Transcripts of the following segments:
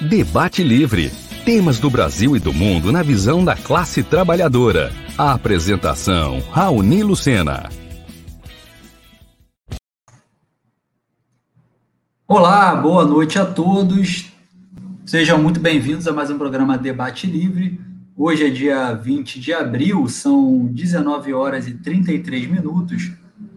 Debate Livre. Temas do Brasil e do mundo na visão da classe trabalhadora. A apresentação, Raoni Lucena. Olá, boa noite a todos. Sejam muito bem-vindos a mais um programa Debate Livre. Hoje é dia 20 de abril, são 19 horas e 33 minutos.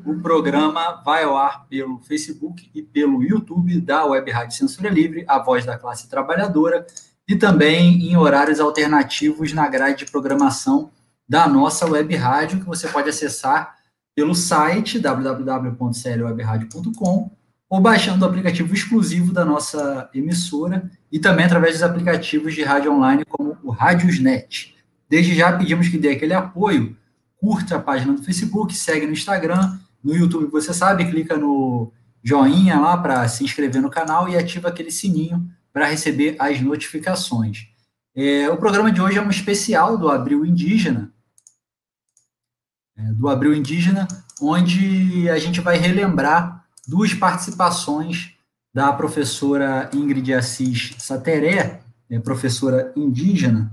O programa vai ao ar pelo Facebook e pelo YouTube da Web Rádio Censura Livre, a voz da classe trabalhadora, e também em horários alternativos na grade de programação da nossa web rádio, que você pode acessar pelo site www.clwebradio.com ou baixando o aplicativo exclusivo da nossa emissora e também através dos aplicativos de rádio online como o Radiosnet. Desde já pedimos que dê aquele apoio, curta a página do Facebook, segue no Instagram no YouTube, você sabe, clica no joinha lá para se inscrever no canal e ativa aquele sininho para receber as notificações. É, o programa de hoje é um especial do Abril Indígena, é, do Abril Indígena, onde a gente vai relembrar duas participações da professora Ingrid Assis Sateré, é, professora indígena.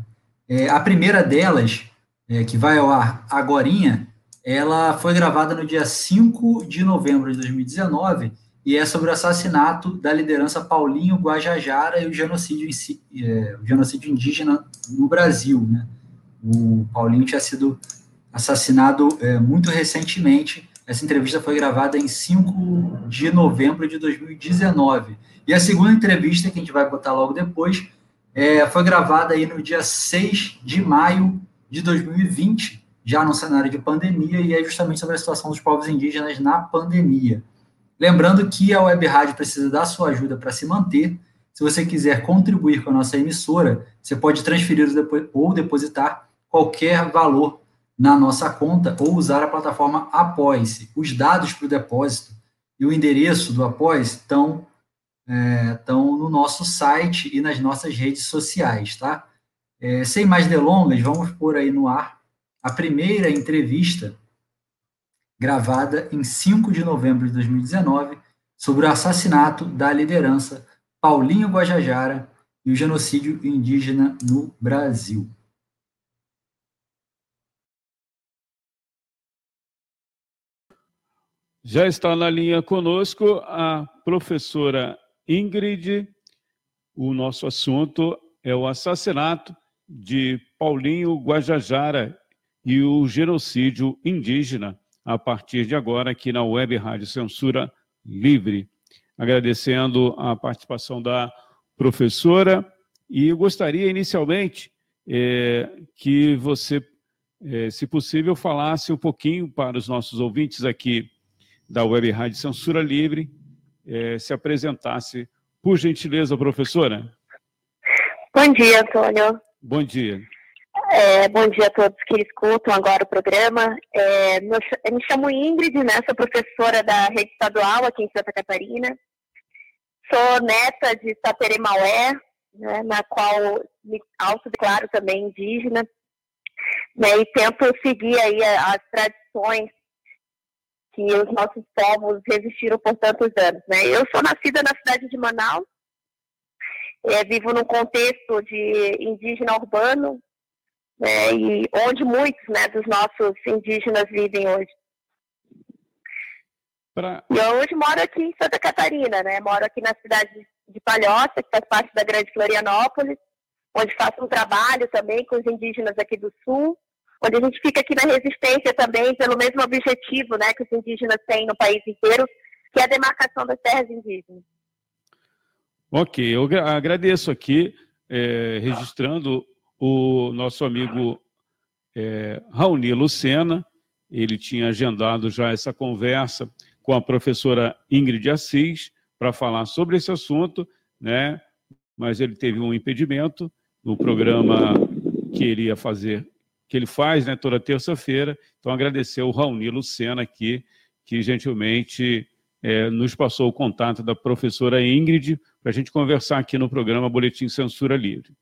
É, a primeira delas, é, que vai ao ar agorinha, ela foi gravada no dia 5 de novembro de 2019 e é sobre o assassinato da liderança Paulinho Guajajara e o genocídio, é, o genocídio indígena no Brasil. Né? O Paulinho tinha sido assassinado é, muito recentemente. Essa entrevista foi gravada em 5 de novembro de 2019. E a segunda entrevista, que a gente vai botar logo depois, é, foi gravada aí no dia 6 de maio de 2020, já no cenário de pandemia, e é justamente sobre a situação dos povos indígenas na pandemia. Lembrando que a Web Rádio precisa da sua ajuda para se manter. Se você quiser contribuir com a nossa emissora, você pode transferir ou depositar qualquer valor na nossa conta ou usar a plataforma Apoie-se. Os dados para o depósito e o endereço do Apoie estão, é, estão no nosso site e nas nossas redes sociais, tá? É, sem mais delongas, vamos pôr aí no ar a primeira entrevista, gravada em 5 de novembro de 2019, sobre o assassinato da liderança Paulinho Guajajara e o genocídio indígena no Brasil. Já está na linha conosco a professora Ingrid. O nosso assunto é o assassinato de Paulinho Guajajara e o genocídio indígena a partir de agora aqui na Web Rádio Censura Livre. Agradecendo a participação da professora e gostaria inicialmente é, que você, é, se possível, falasse um pouquinho para os nossos ouvintes aqui da Web Rádio Censura Livre, é, se apresentasse, por gentileza, professora. Bom dia, Antônio. Bom dia. É, bom dia a todos que escutam agora o programa. É, me chamo Ingrid, né, sou professora da rede estadual aqui em Santa Catarina. Sou neta de Saperemaué, né, na qual me autodeclaro também indígena, né, e tento seguir aí as tradições que os nossos povos resistiram por tantos anos. Né. Eu sou nascida na cidade de Manaus, é, vivo num contexto de indígena urbano, né, e onde muitos né, dos nossos indígenas vivem hoje. Pra... E eu hoje moro aqui em Santa Catarina, né? Moro aqui na cidade de Palhoça, que faz parte da Grande Florianópolis, onde faço um trabalho também com os indígenas aqui do Sul, onde a gente fica aqui na resistência também pelo mesmo objetivo né, que os indígenas têm no país inteiro, que é a demarcação das terras indígenas. Ok, eu agradeço aqui, é, registrando o nosso amigo é, Raoni Lucena, ele tinha agendado já essa conversa com a professora Ingrid Assis para falar sobre esse assunto, né? mas ele teve um impedimento no programa que ele ia fazer, que ele faz né, toda terça-feira. Então, agradecer o Raoni Lucena aqui, que gentilmente é, nos passou o contato da professora Ingrid para a gente conversar aqui no programa Boletim Censura Livre.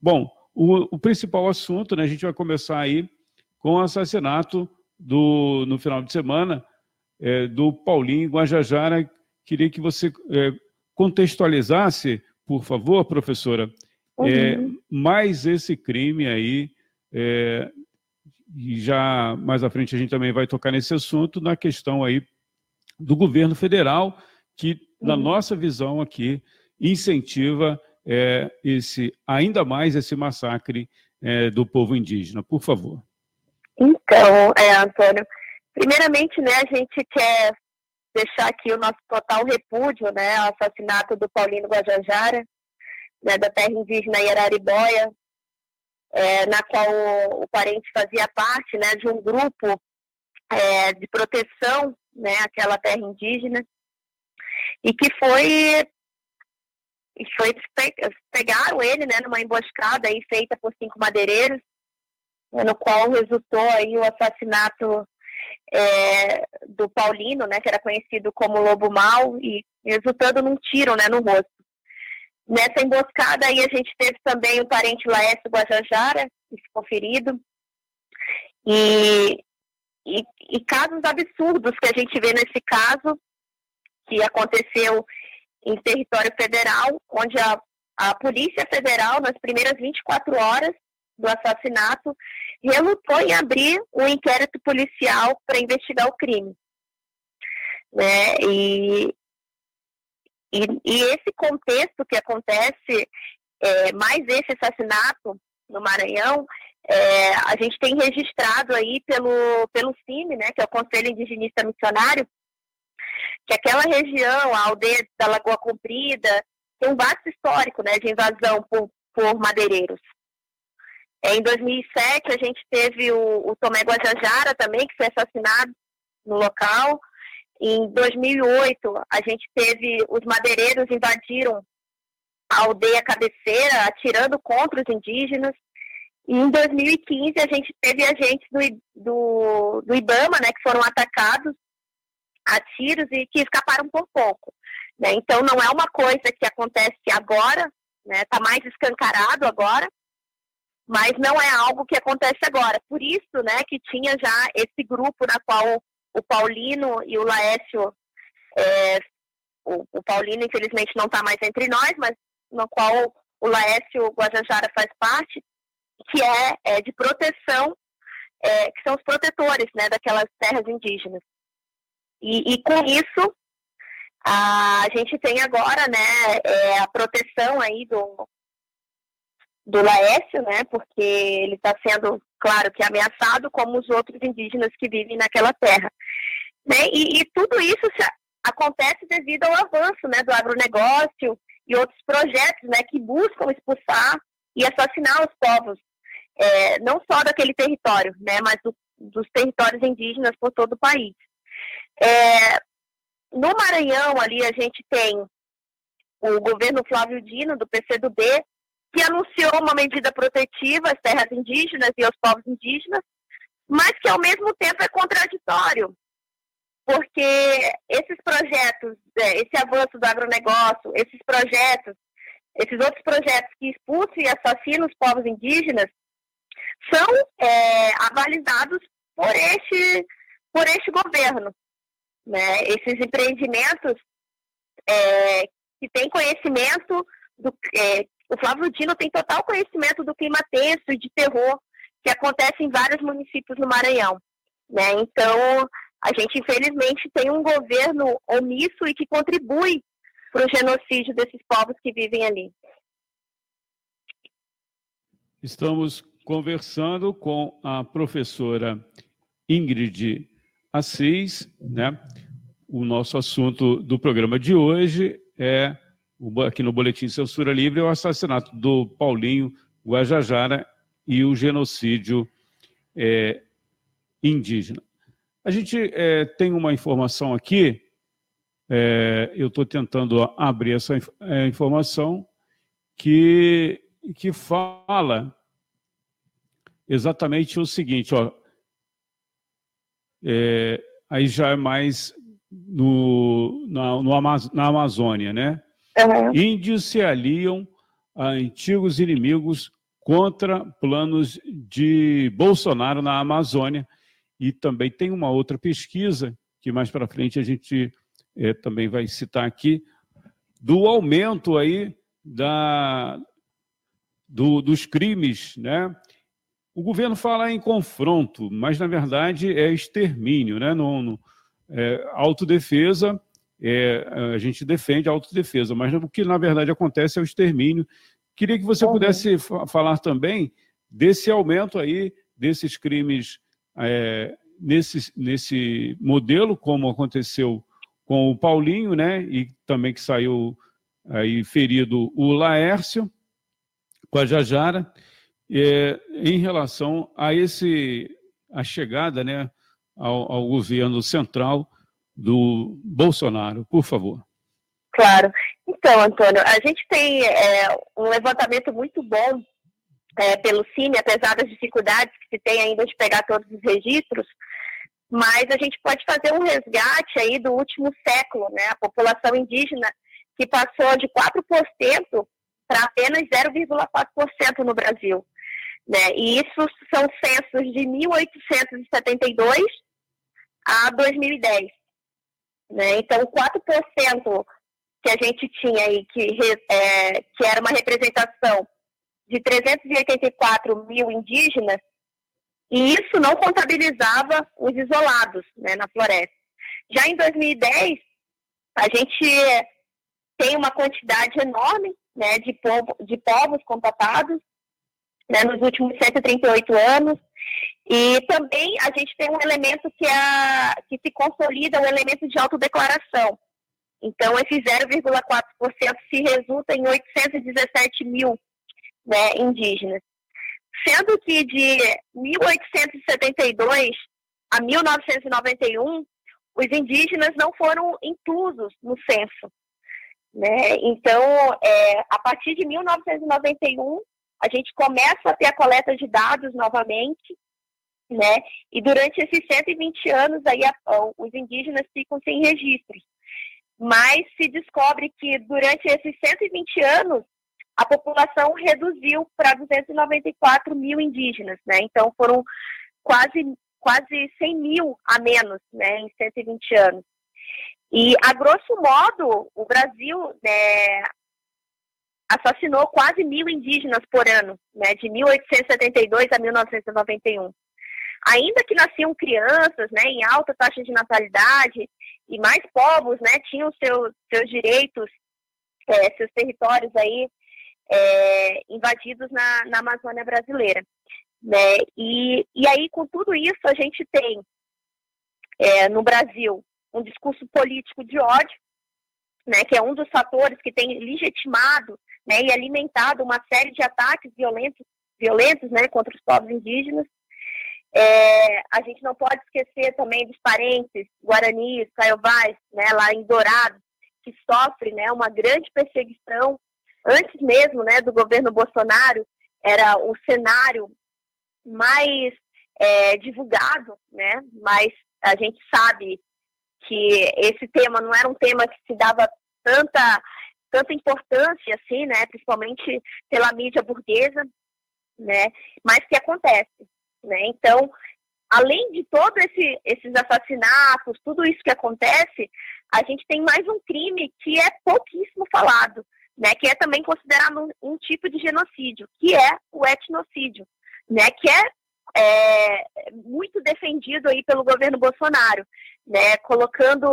Bom, o, o, principal assunto, né, a gente vai começar aí com o assassinato do, no final de semana é, do Paulinho Guajajara. Queria que você é, contextualizasse por favor, professora, é, uhum. é, mais esse crime aí, é, e já mais à frente a gente também vai tocar nesse assunto, na questão aí do governo federal, que, na uhum. nossa visão aqui, incentiva é, esse ainda mais esse massacre é, do povo indígena. Por favor. Então, é, Antônio, primeiramente, né, a gente quer deixar aqui o nosso total repúdio, né, ao assassinato do Paulino Guajajara, né, da terra indígena Yararibóia, é, na qual o, o, parente fazia parte, né, de um grupo é, de proteção, né, àquela terra indígena, e que foi e foi pegaram ele, né, numa emboscada aí feita por cinco madeireiros, no qual resultou aí o assassinato é, do Paulino, né, que era conhecido como Lobo Mal, e resultando num tiro, né, no rosto. Nessa emboscada aí a gente teve também o parente Laércio Guajajara, que ficou ferido, e, e, e casos absurdos que a gente vê nesse caso, que aconteceu em território federal, onde a, a Polícia Federal, nas primeiras 24 horas do assassinato, relutou em abrir um inquérito policial para investigar o crime. Né? E, e, e, esse contexto que acontece, é, mais esse assassinato no Maranhão, é, a gente tem registrado aí pelo, pelo CIMI, né, que é o Conselho Indigenista Missionário, que aquela região, a aldeia da Lagoa Comprida, tem um vasto histórico né, de invasão por, por madeireiros. Em 2007, a gente teve o, o Tomé Guajajara também, que foi assassinado no local. Em 2008, a gente teve os madeireiros invadiram a aldeia cabeceira, atirando contra os indígenas. E em 2015, a gente teve agentes do, do, do IBAMA, né, que foram atacados a tiros e que escaparam por pouco. Né? Então, não é uma coisa que acontece agora, está né? Tá mais escancarado agora, mas não é algo que acontece agora. Por isso, né, que tinha já esse grupo na qual o Paulino e o Laércio, é, o, o, Paulino infelizmente não está mais entre nós, mas no qual o Laércio Guajajara faz parte, que é, é de proteção, é, que são os protetores, né, daquelas terras indígenas. E, e com isso, a, gente tem agora, né, é, a proteção aí do, do Laércio, né, porque ele está sendo, claro, que ameaçado como os outros indígenas que vivem naquela terra. Né, e, e tudo isso acontece devido ao avanço, né, do agronegócio e outros projetos, né, que buscam expulsar e assassinar os povos, é, não só daquele território, né, mas do, dos territórios indígenas por todo o país. É, no Maranhão, ali, a gente tem o governo Flávio Dino, do PCdoB, que anunciou uma medida protetiva às terras indígenas e aos povos indígenas, mas que ao mesmo tempo é contraditório, porque esses projetos, é, esse avanço do agronegócio, esses projetos, esses outros projetos que expulsam e assassinam os povos indígenas, são é, avalizados por este, por este governo. Né? Esses empreendimentos é, que têm conhecimento do, é, o Flávio Dino tem total conhecimento do clima tenso e de terror que acontece em vários municípios no Maranhão. Né? Então, a gente, infelizmente, tem um governo omisso e que contribui para o genocídio desses povos que vivem ali. Estamos conversando com a professora Ingrid Assis, né? O nosso assunto do programa de hoje é aqui no Boletim Censura Livre, é o assassinato do Paulinho Guajajara e o genocídio é, indígena. A gente é, tem uma informação aqui, é, eu estou tentando abrir essa é, informação, que, que fala exatamente o seguinte, ó, é, aí já é mais no, na, no, na Amazônia, né? Uhum. Índios se aliam a antigos inimigos contra planos de Bolsonaro na Amazônia. E também tem uma outra pesquisa, que mais para frente a gente é, também vai citar aqui, do aumento aí da, do, dos crimes, né? O governo fala em confronto, mas na verdade é extermínio, né? No, no é, autodefesa, é, a gente defende a autodefesa, mas o que na verdade acontece é o extermínio. Queria que você uhum. pudesse falar também desse aumento aí desses crimes é, nesse, nesse modelo, como aconteceu com o Paulinho, né? E também que saiu aí ferido o Laércio com a Jajara, é, em relação a esse a chegada, né, ao, ao governo central do Bolsonaro, por favor. Claro. Então, Antônio, a gente tem é, um levantamento muito bom é, pelo CIMI, apesar das dificuldades que se tem ainda de pegar todos os registros, mas a gente pode fazer um resgate aí do último século, né? A população indígena que passou de 4% para apenas 0,4% no Brasil. Né? E isso são censos de 1872 a 2010. Né? Então, 4% que a gente tinha aí, que, é, que era uma representação de 384 mil indígenas, e isso não contabilizava os isolados né, na floresta. Já em 2010, a gente tem uma quantidade enorme né, de, povo, de povos contatados né, nos últimos 138 anos. E também a gente tem um elemento que, é, que se consolida, um elemento de autodeclaração. Então, esse 0,4% se resulta em 817 mil né, indígenas. Sendo que de 1872 a 1991, os indígenas não foram inclusos no censo. Né? Então, é, a partir de 1991, a gente começa a ter a coleta de dados novamente, né? E durante esses 120 anos aí a, os indígenas ficam sem registros. Mas se descobre que durante esses 120 anos a população reduziu para 294 mil indígenas, né? Então foram quase quase 100 mil a menos, né, em 120 anos. E a grosso modo o Brasil né, assassinou quase mil indígenas por ano, né, de 1872 a 1991. Ainda que nasciam crianças, né, em alta taxa de natalidade, e mais povos, né, tinham seus, seus direitos, é, seus territórios aí é, invadidos na, na Amazônia brasileira. Né? E, e aí, com tudo isso, a gente tem é, no Brasil um discurso político de ódio, né, que é um dos fatores que tem legitimado né, e alimentado uma série de ataques violentos, violentos né, contra os povos indígenas. É, a gente não pode esquecer também dos parentes guaranis, caiovais, né, lá em Dourado, que sofrem né, uma grande perseguição. Antes mesmo né, do governo Bolsonaro, era o cenário mais é, divulgado, né, mas a gente sabe que esse tema não era um tema que se dava tanta tanta importância assim, né, principalmente pela mídia burguesa, né, mas que acontece, né? Então, além de todos esse, esses assassinatos, tudo isso que acontece, a gente tem mais um crime que é pouquíssimo falado, né, que é também considerado um, um tipo de genocídio, que é o etnocídio, né, que é é, muito defendido aí pelo governo Bolsonaro, né, colocando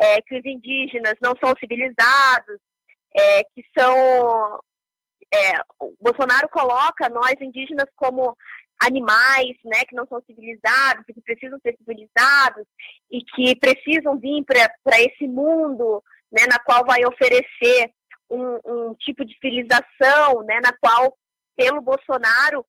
é, que os indígenas não são civilizados, é, que são. É, Bolsonaro coloca nós indígenas como animais, né, que não são civilizados, que precisam ser civilizados e que precisam vir para esse mundo, né, na qual vai oferecer um, um tipo de civilização, né, na qual pelo Bolsonaro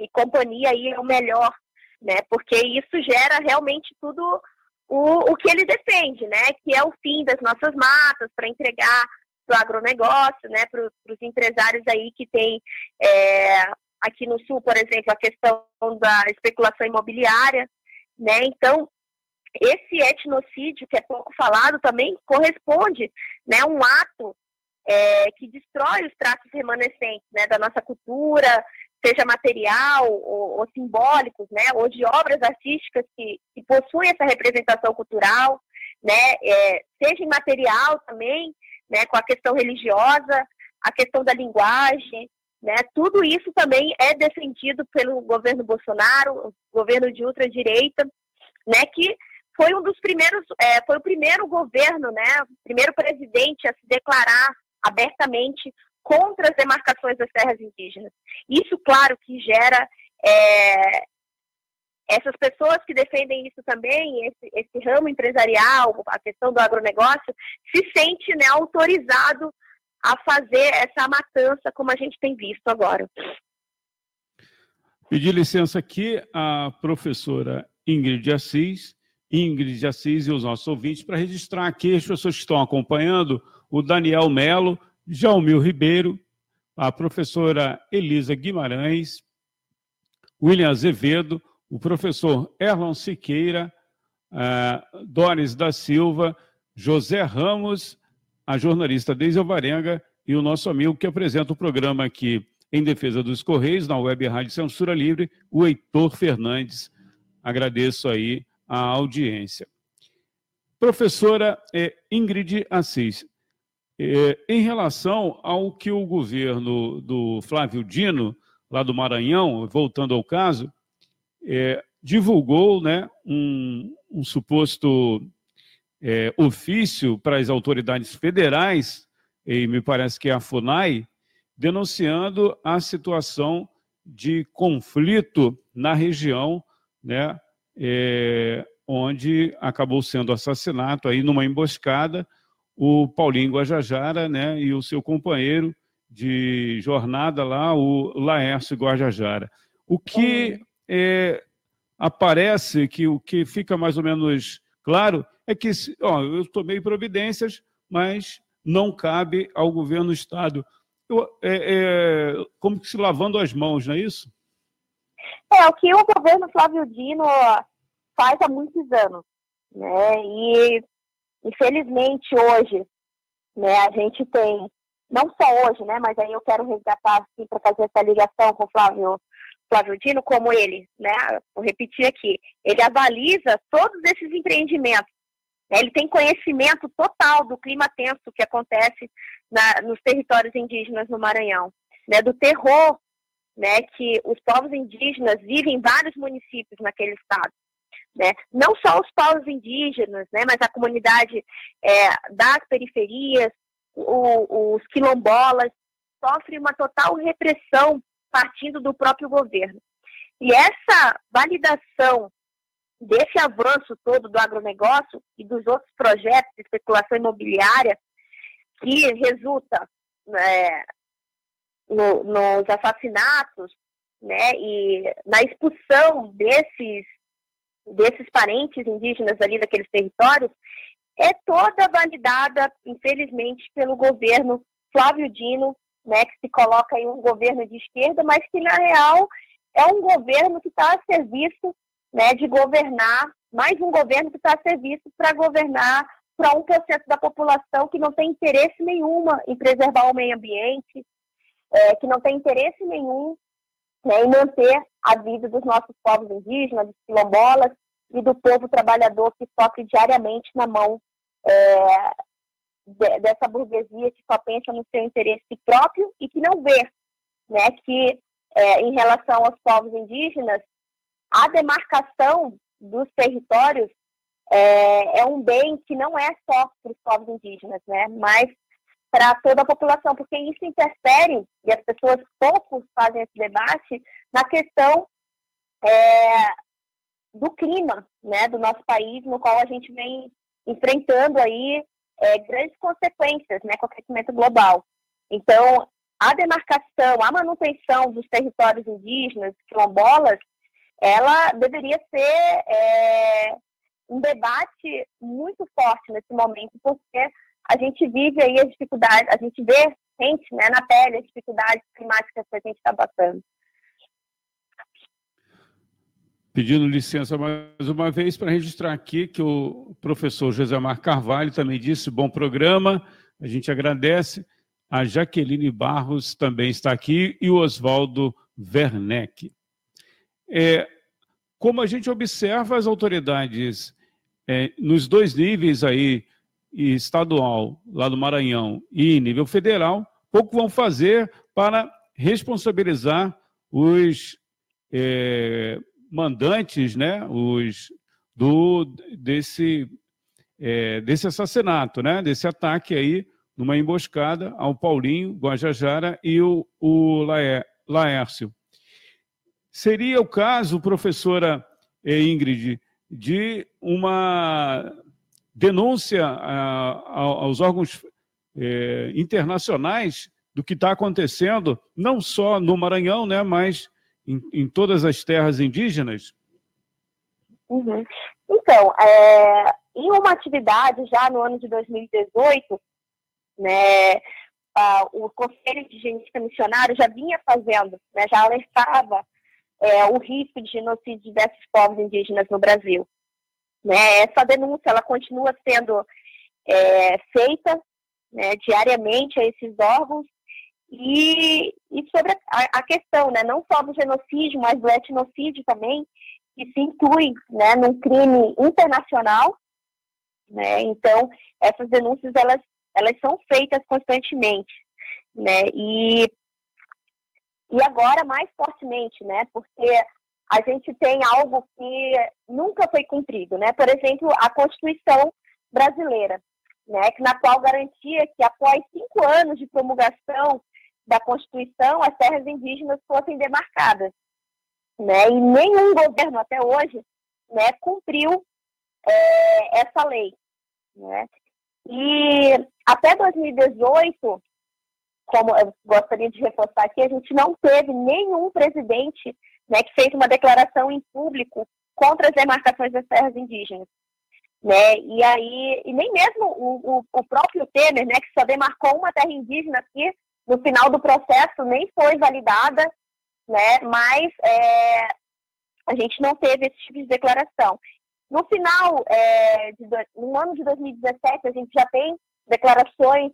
e companhia aí é o melhor, né? Porque isso gera realmente tudo o, o que ele defende, né? Que é o fim das nossas matas para entregar para o agronegócio, né? Para os empresários aí que tem é, aqui no sul, por exemplo, a questão da especulação imobiliária, né? Então esse etnocídio que é pouco falado também corresponde, né? Um ato é, que destrói os traços remanescentes né, da nossa cultura, seja material ou, ou simbólicos, né, ou de obras artísticas que, que possuem essa representação cultural, né, é, seja em material também, né, com a questão religiosa, a questão da linguagem, né? Tudo isso também é defendido pelo governo Bolsonaro, governo de ultradireita, né? Que foi um dos primeiros, é, foi o primeiro governo, né? Primeiro presidente a se declarar abertamente contra as demarcações das terras indígenas. Isso, claro, que gera é, essas pessoas que defendem isso também, esse, esse, ramo empresarial, a questão do agronegócio, se sente né, autorizado a fazer essa matança como a gente tem visto agora. Pedir licença aqui à professora Ingrid Assis, Ingrid Assis e os nossos ouvintes, para registrar aqui as pessoas que estão acompanhando, o Daniel Melo, Jaumil Ribeiro, a professora Elisa Guimarães, William Azevedo, o professor Erlon Siqueira, uh, Doris da Silva, José Ramos, a jornalista Deise Alvarenga e o nosso amigo que apresenta o programa aqui em defesa dos Correios, na Web Rádio Censura Livre, o Heitor Fernandes. Agradeço aí a audiência. Professora eh, Ingrid Assis, eh, em relação ao que o governo do Flávio Dino, lá do Maranhão, voltando ao caso, é, divulgou né, um, um suposto é, ofício para as autoridades federais, e me parece que é a FUNAI, denunciando a situação de conflito na região, né, é, onde acabou sendo assassinado aí numa emboscada o Paulinho Guajajara, né, e o seu companheiro de jornada lá, o Laércio Guajajara. O que é, aparece que o que fica mais ou menos claro é que ó, eu tomei providências, mas não cabe ao governo do Estado. Eu, é, é, como que se lavando as mãos, não é isso? É, o que o governo Flávio Dino faz há muitos anos. Né? E, infelizmente, hoje, né, a gente tem, não só hoje, né, mas aí eu quero resgatar assim, para fazer essa ligação com o Flávio Flávio Dino, como ele, né, vou repetir aqui, ele avaliza todos esses empreendimentos. Né, ele tem conhecimento total do clima tenso que acontece na, nos territórios indígenas no Maranhão, né, do terror né, que os povos indígenas vivem em vários municípios naquele estado. Né? Não só os povos indígenas, né, mas a comunidade é, das periferias, o, os quilombolas, sofrem uma total repressão partindo do próprio governo. E essa validação desse avanço todo do agronegócio e dos outros projetos de especulação imobiliária que resulta né, no, nos assassinatos né, e na expulsão desses, desses parentes indígenas ali daqueles territórios, é toda validada, infelizmente, pelo governo Flávio Dino né, que se coloca em um governo de esquerda, mas que, na real, é um governo que está a serviço né, de governar, mais um governo que está a serviço para governar para 1% da população que não tem interesse nenhuma em preservar o meio ambiente, é, que não tem interesse nenhum né, em manter a vida dos nossos povos indígenas, dos quilombolas e do povo trabalhador que sofre diariamente na mão é, de, dessa burguesia que só pensa no seu interesse próprio e que não vê né, que, é, em relação aos povos indígenas, a demarcação dos territórios é, é, um bem que não é só para os povos indígenas, né, mas para toda a população, porque isso interfere, e as pessoas poucos fazem esse debate, na questão é, do clima né, do nosso país, no qual a gente vem enfrentando aí é, grandes consequências né, com o aquecimento global. Então, a demarcação, a manutenção dos territórios indígenas, quilombolas, ela deveria ser é, um debate muito forte nesse momento, porque a gente vive aí as dificuldades, a gente vê, sente né, na pele as dificuldades climáticas que a gente está passando. Pedindo licença mais uma vez para registrar aqui que o professor José Mar Carvalho também disse: bom programa, a gente agradece. A Jaqueline Barros também está aqui e o Oswaldo Werneck. É, como a gente observa, as autoridades é, nos dois níveis aí, estadual, lá do Maranhão, e nível federal, pouco vão fazer para responsabilizar os é, mandantes, né, os do desse é, desse assassinato, né, desse ataque aí numa emboscada ao Paulinho Guajajara e o, o Laé, Laércio. Seria o caso, professora eh, Ingrid, de uma denúncia a, a, aos órgãos eh, internacionais do que está acontecendo, não só no Maranhão, né, mas em, em todas as terras indígenas? Uhum. Então, é, em uma atividade já no ano de 2018, né, a, o Conselho de Genética Missionário já vinha fazendo, né, já alertava é, o risco de genocídio de diversos povos indígenas no Brasil. Né, essa denúncia ela continua sendo é, feita né, diariamente a esses órgãos e, e sobre a, a, questão, né, não só do genocídio, mas do etnocídio também, que se inclui né, num crime internacional. Né, então, essas denúncias elas, elas são feitas constantemente. Né, e, e agora mais fortemente, né, porque a gente tem algo que nunca foi cumprido, né? Por exemplo, a Constituição brasileira, né, na qual garantia que após cinco anos de promulgação da Constituição, as terras indígenas fossem demarcadas. Né? E nenhum governo até hoje né, cumpriu é, essa lei. Né? E até 2018, como eu gostaria de reforçar aqui, a gente não teve nenhum presidente né, que fez uma declaração em público contra as demarcações das terras indígenas. Né? E aí, e nem mesmo o, o, o próprio Temer, né, que só demarcou uma terra indígena aqui, no final do processo nem foi validada, né? Mas é, a gente não teve esse tipo de declaração. No final, é, de, no ano de 2017, a gente já tem declarações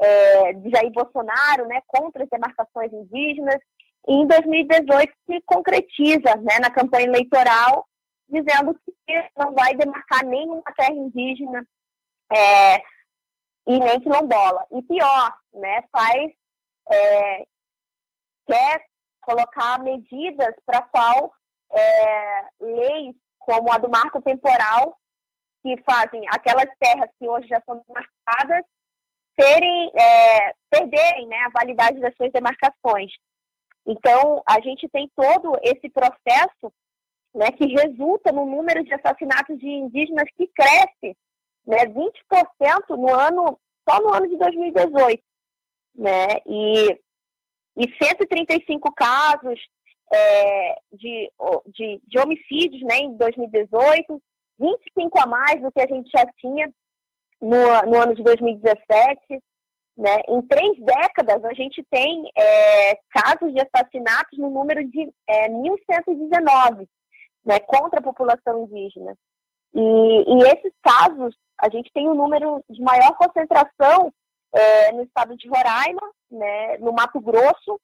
é, de Jair Bolsonaro, né, contra as demarcações indígenas. Em 2018 se concretiza, né, na campanha eleitoral, dizendo que não vai demarcar nenhuma terra indígena é, e nem quilombola. E pior, né, faz é, quer colocar medidas para qual é, leis como a do marco temporal, que fazem aquelas terras que hoje já são marcadas, serem, é, perderem né, a validade das suas demarcações. Então, a gente tem todo esse processo né, que resulta no número de assassinatos de indígenas que cresce né, 20% no ano, só no ano de 2018 né? E, e 135 casos é, de, de, de homicídios né, em 2018, 25 a mais do que a gente já tinha no, no ano de 2017. Né? Em três décadas, a gente tem é, casos de assassinatos no número de é, 1.119 né, contra a população indígena. E, e esses casos, a gente tem um número de maior concentração é, no estado de Roraima, né, no Mato Grosso,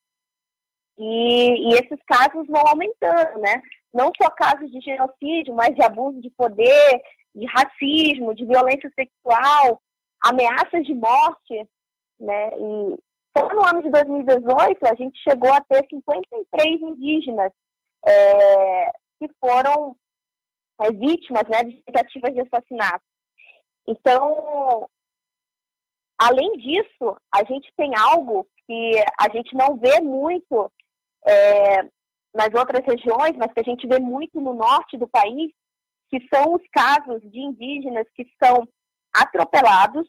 e, e, esses casos vão aumentando, né? Não só casos de genocídio, mas de abuso de poder, de racismo, de violência sexual, ameaças de morte, né? E só no ano de 2018 a gente chegou a ter 53 indígenas é, que foram é, vítimas né, de tentativas de assassinato. Então, Além disso, a gente tem algo que a gente não vê muito é, nas outras regiões, mas que a gente vê muito no norte do país, que são os casos de indígenas que são atropelados,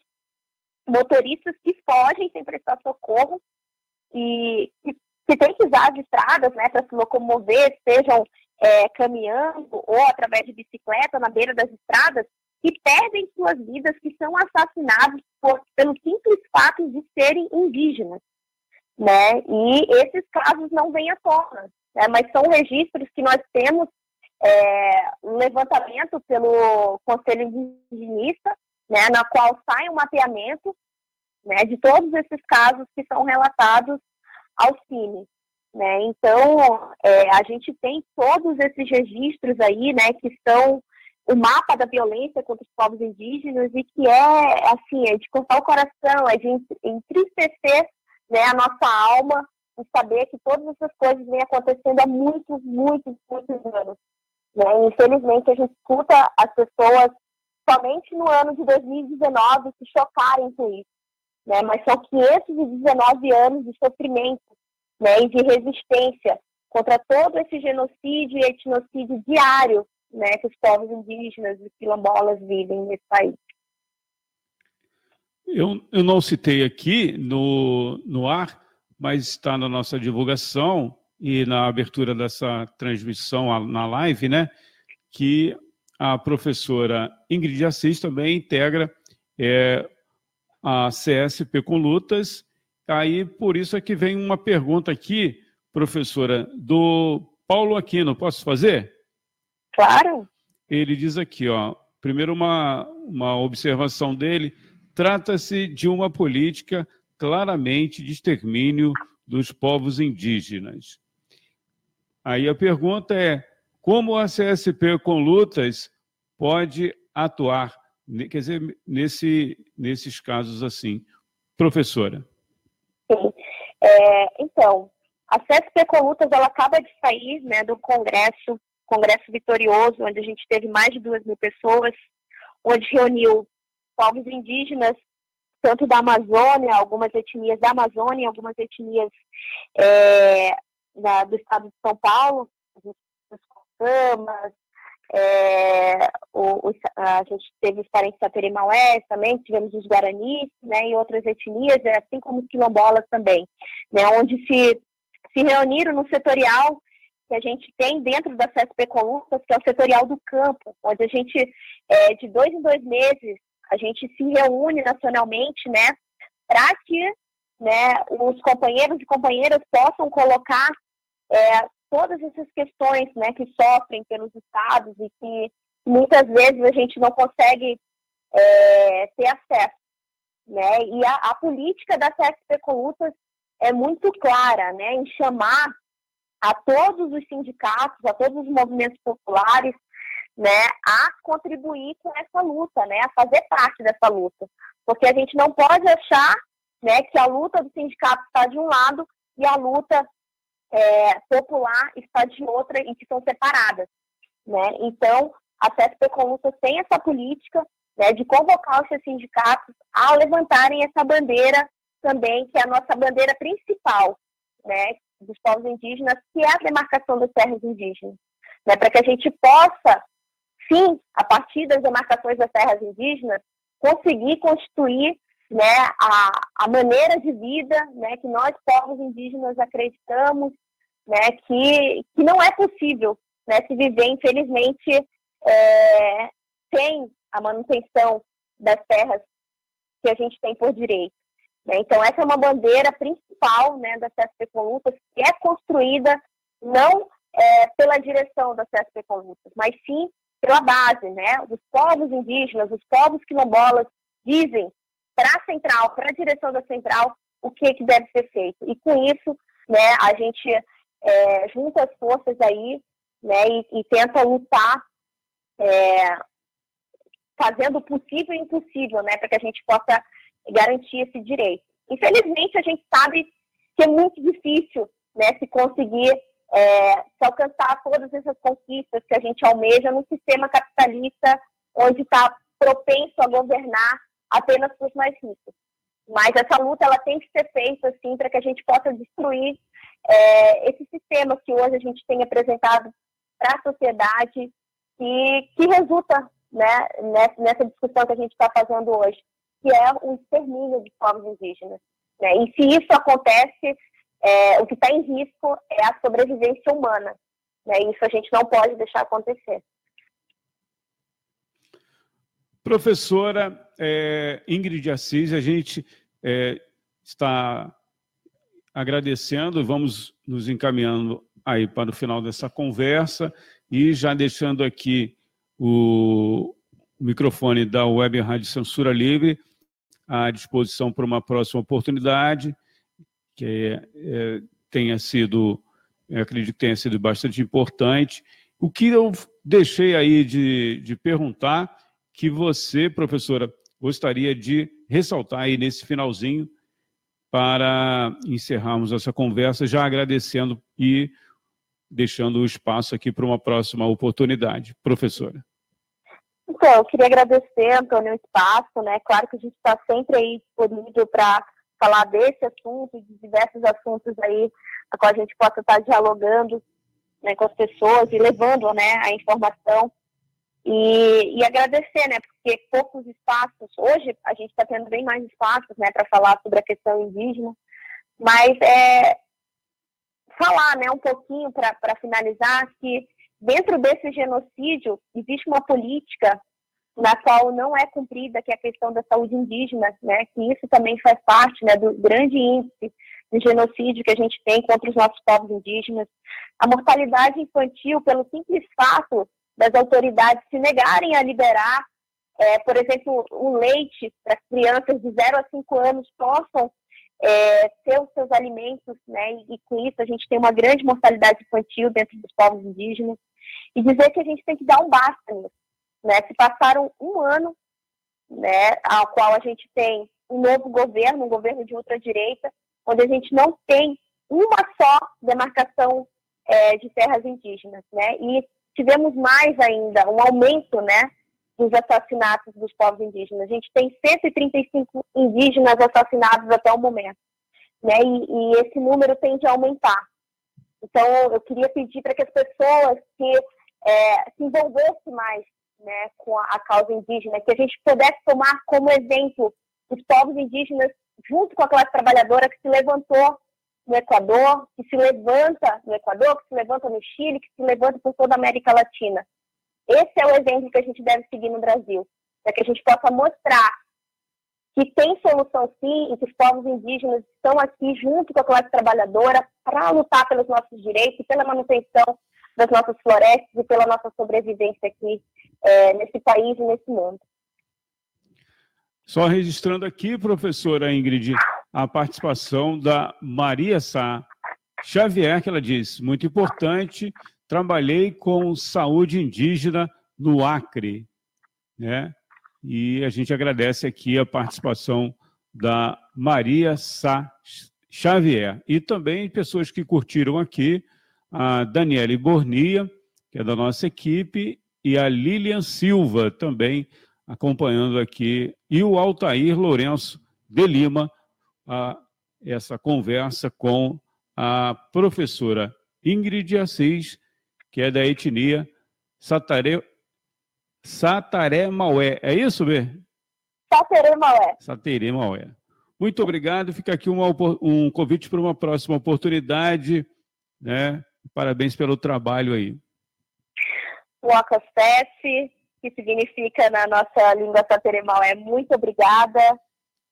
motoristas que fogem sem prestar socorro e que, têm que usar as estradas né, para se locomover, sejam é, caminhando ou através de bicicleta na beira das estradas, que perdem suas vidas, que são assassinados por, pelo simples fato de serem indígenas. Né? E esses casos não vêm à tona, né? mas são registros que nós temos é, levantamento pelo Conselho Indigenista, né, na qual sai um mapeamento né, de todos esses casos que são relatados ao CIMI. Né? Então, é, a gente tem todos esses registros aí, né, que são o mapa da violência contra os povos indígenas e que é, assim, é de cortar o coração, é de entristecer né, a nossa alma em saber que todas essas coisas vêm acontecendo há muitos, muitos, muitos anos. Né? Infelizmente, a gente escuta as pessoas somente no ano de 2019 se chocarem com isso. Né? Mas são 519 anos de sofrimento né? e de resistência contra todo esse genocídio e etnocídio diário né? que os povos indígenas e quilombolas vivem nesse país. Eu, eu não citei aqui no, no ar, mas está na nossa divulgação e na abertura dessa transmissão na live, né? Que a professora Ingrid Assis também integra é, a CSP com Lutas. Aí, por isso é que vem uma pergunta aqui, professora, do Paulo Aquino. Posso fazer? Claro. Ele diz aqui, ó, primeiro uma, uma observação dele, trata-se de uma política claramente de extermínio dos povos indígenas. Aí a pergunta é: como a CSP com lutas pode atuar, quer dizer, nesse, nesses casos assim? Professora. Sim. É, então, a CSP com lutas ela acaba de sair né, do Congresso, Congresso Vitorioso, onde a gente teve mais de duas mil pessoas, onde reuniu povos indígenas, tanto da Amazônia, algumas etnias da Amazônia, algumas etnias é, da, do estado de São Paulo, Camas, é, o, o, a gente teve os parentes Saperimaués também, tivemos os Guaranis, né, e outras etnias, assim como os quilombolas também, né, onde se, se reuniram no setorial que a gente tem dentro da CSP Columbus, que é o setorial do campo, onde a gente, é, de dois em dois meses, a gente se reúne nacionalmente, né, para que né, os companheiros e companheiras possam colocar é, todas essas questões né, que sofrem pelos estados e que muitas vezes a gente não consegue é, ter acesso. Né? E a, a política da CSP Colutas é muito clara né, em chamar a todos os sindicatos, a todos os movimentos populares, né, a contribuir com essa luta, né, a fazer parte dessa luta. Porque a gente não pode achar né, que a luta do sindicato está de um lado e a luta é, popular está de outra e que são separadas. Né? Então, a CSP Luta tem essa política né, de convocar os seus sindicatos a levantarem essa bandeira também, que é a nossa bandeira principal né, dos povos indígenas, que é a demarcação das terras indígenas. Né, para que a gente possa sim, a partir das demarcações das terras indígenas, conseguir constituir né, a, a maneira de vida né, que nós, povos indígenas, acreditamos né, que, que não é possível né, se viver, infelizmente, é, sem a manutenção das terras que a gente tem por direito. Né? Então, essa é uma bandeira principal né, da CSP Colutas, que é construída não é, pela direção da CSP Colutas, mas sim pela base, né? Os povos indígenas, os povos quilombolas dizem para a central, para a direção da central, o que, que deve ser feito. E com isso, né, a gente é, junta as forças aí, né, e, e tenta lutar, é, fazendo o possível e impossível, né, para que a gente possa garantir esse direito. Infelizmente, a gente sabe que é muito difícil, né, se conseguir é, se alcançar todas essas conquistas que a gente almeja num sistema capitalista onde está propenso a governar apenas os mais ricos. Mas essa luta ela tem que ser feita assim para que a gente possa destruir é, esse sistema que hoje a gente tem apresentado para a sociedade e que resulta né, nessa discussão que a gente está fazendo hoje, que é o extermínio dos povos indígenas. Né? E se isso acontece, é, o que está em risco é a sobrevivência humana. Né? Isso a gente não pode deixar acontecer. Professora é, Ingrid Assis, a gente é, está agradecendo, vamos nos encaminhando aí para o final dessa conversa e já deixando aqui o microfone da Web Rádio Censura Livre à disposição para uma próxima oportunidade que é, é, tenha sido, acredito que tenha sido bastante importante. O que eu deixei aí de, de perguntar, que você, professora, gostaria de ressaltar aí nesse finalzinho, para encerrarmos essa conversa, já agradecendo e deixando o espaço aqui para uma próxima oportunidade. Professora. Então, eu queria agradecer, Antônio, o espaço, né? Claro que a gente está sempre aí disponível para falar desse assunto de diversos assuntos aí, a qual a gente possa estar dialogando né, com as pessoas e levando né, a informação. E, e agradecer, né? Porque poucos espaços, hoje a gente está tendo bem mais espaços né, para falar sobre a questão indígena, mas é, falar né, um pouquinho para finalizar que dentro desse genocídio existe uma política na qual não é cumprida, que é a questão da saúde indígena, né, que isso também faz parte né, do grande índice de genocídio que a gente tem contra os nossos povos indígenas. A mortalidade infantil, pelo simples fato das autoridades se negarem a liberar, é, por exemplo, o leite para crianças de 0 a 5 anos possam é, ter os seus alimentos, né, e, e com isso a gente tem uma grande mortalidade infantil dentro dos povos indígenas, e dizer que a gente tem que dar um basta nisso. Né? Se passaram um ano, né, ao qual a gente tem um novo governo, um governo de ultradireita, onde a gente não tem uma só demarcação é, de terras indígenas, né? E tivemos mais ainda um aumento, né, dos assassinatos dos povos indígenas. A gente tem 135 indígenas assassinados até o momento, né? E, e esse número tende a aumentar. Então, eu queria pedir para que as pessoas que é, se envolvessem mais né, com a, a, causa indígena, que a gente pudesse tomar como exemplo os povos indígenas junto com a classe trabalhadora que se levantou no Equador, que se levanta no Equador, que se levanta no Chile, que se levanta por toda a América Latina. Esse é o exemplo que a gente deve seguir no Brasil, para que a gente possa mostrar que tem solução sim e que os povos indígenas estão aqui junto com a classe trabalhadora para lutar pelos nossos direitos, pela manutenção das nossas florestas e pela nossa sobrevivência aqui é, nesse país e nesse mundo. Só registrando aqui, professora Ingrid, a participação da Maria Sá Xavier, que ela diz, muito importante, trabalhei com saúde indígena no Acre, né? E a gente agradece aqui a participação da Maria Sá Xavier e também pessoas que curtiram aqui, a Daniele Bornia, que é da nossa equipe, e a Lilian Silva também acompanhando aqui, e o Altair Lourenço de Lima, a, essa conversa com a professora Ingrid Assis, que é da etnia Sataré, Sataré Maué. É isso, Bê? Sataré Maué. Sataré Maué. Muito obrigado. Fica aqui uma, um convite para uma próxima oportunidade. Né? Parabéns pelo trabalho aí. Wakasef, que significa na nossa língua Sataré Maué, muito obrigada.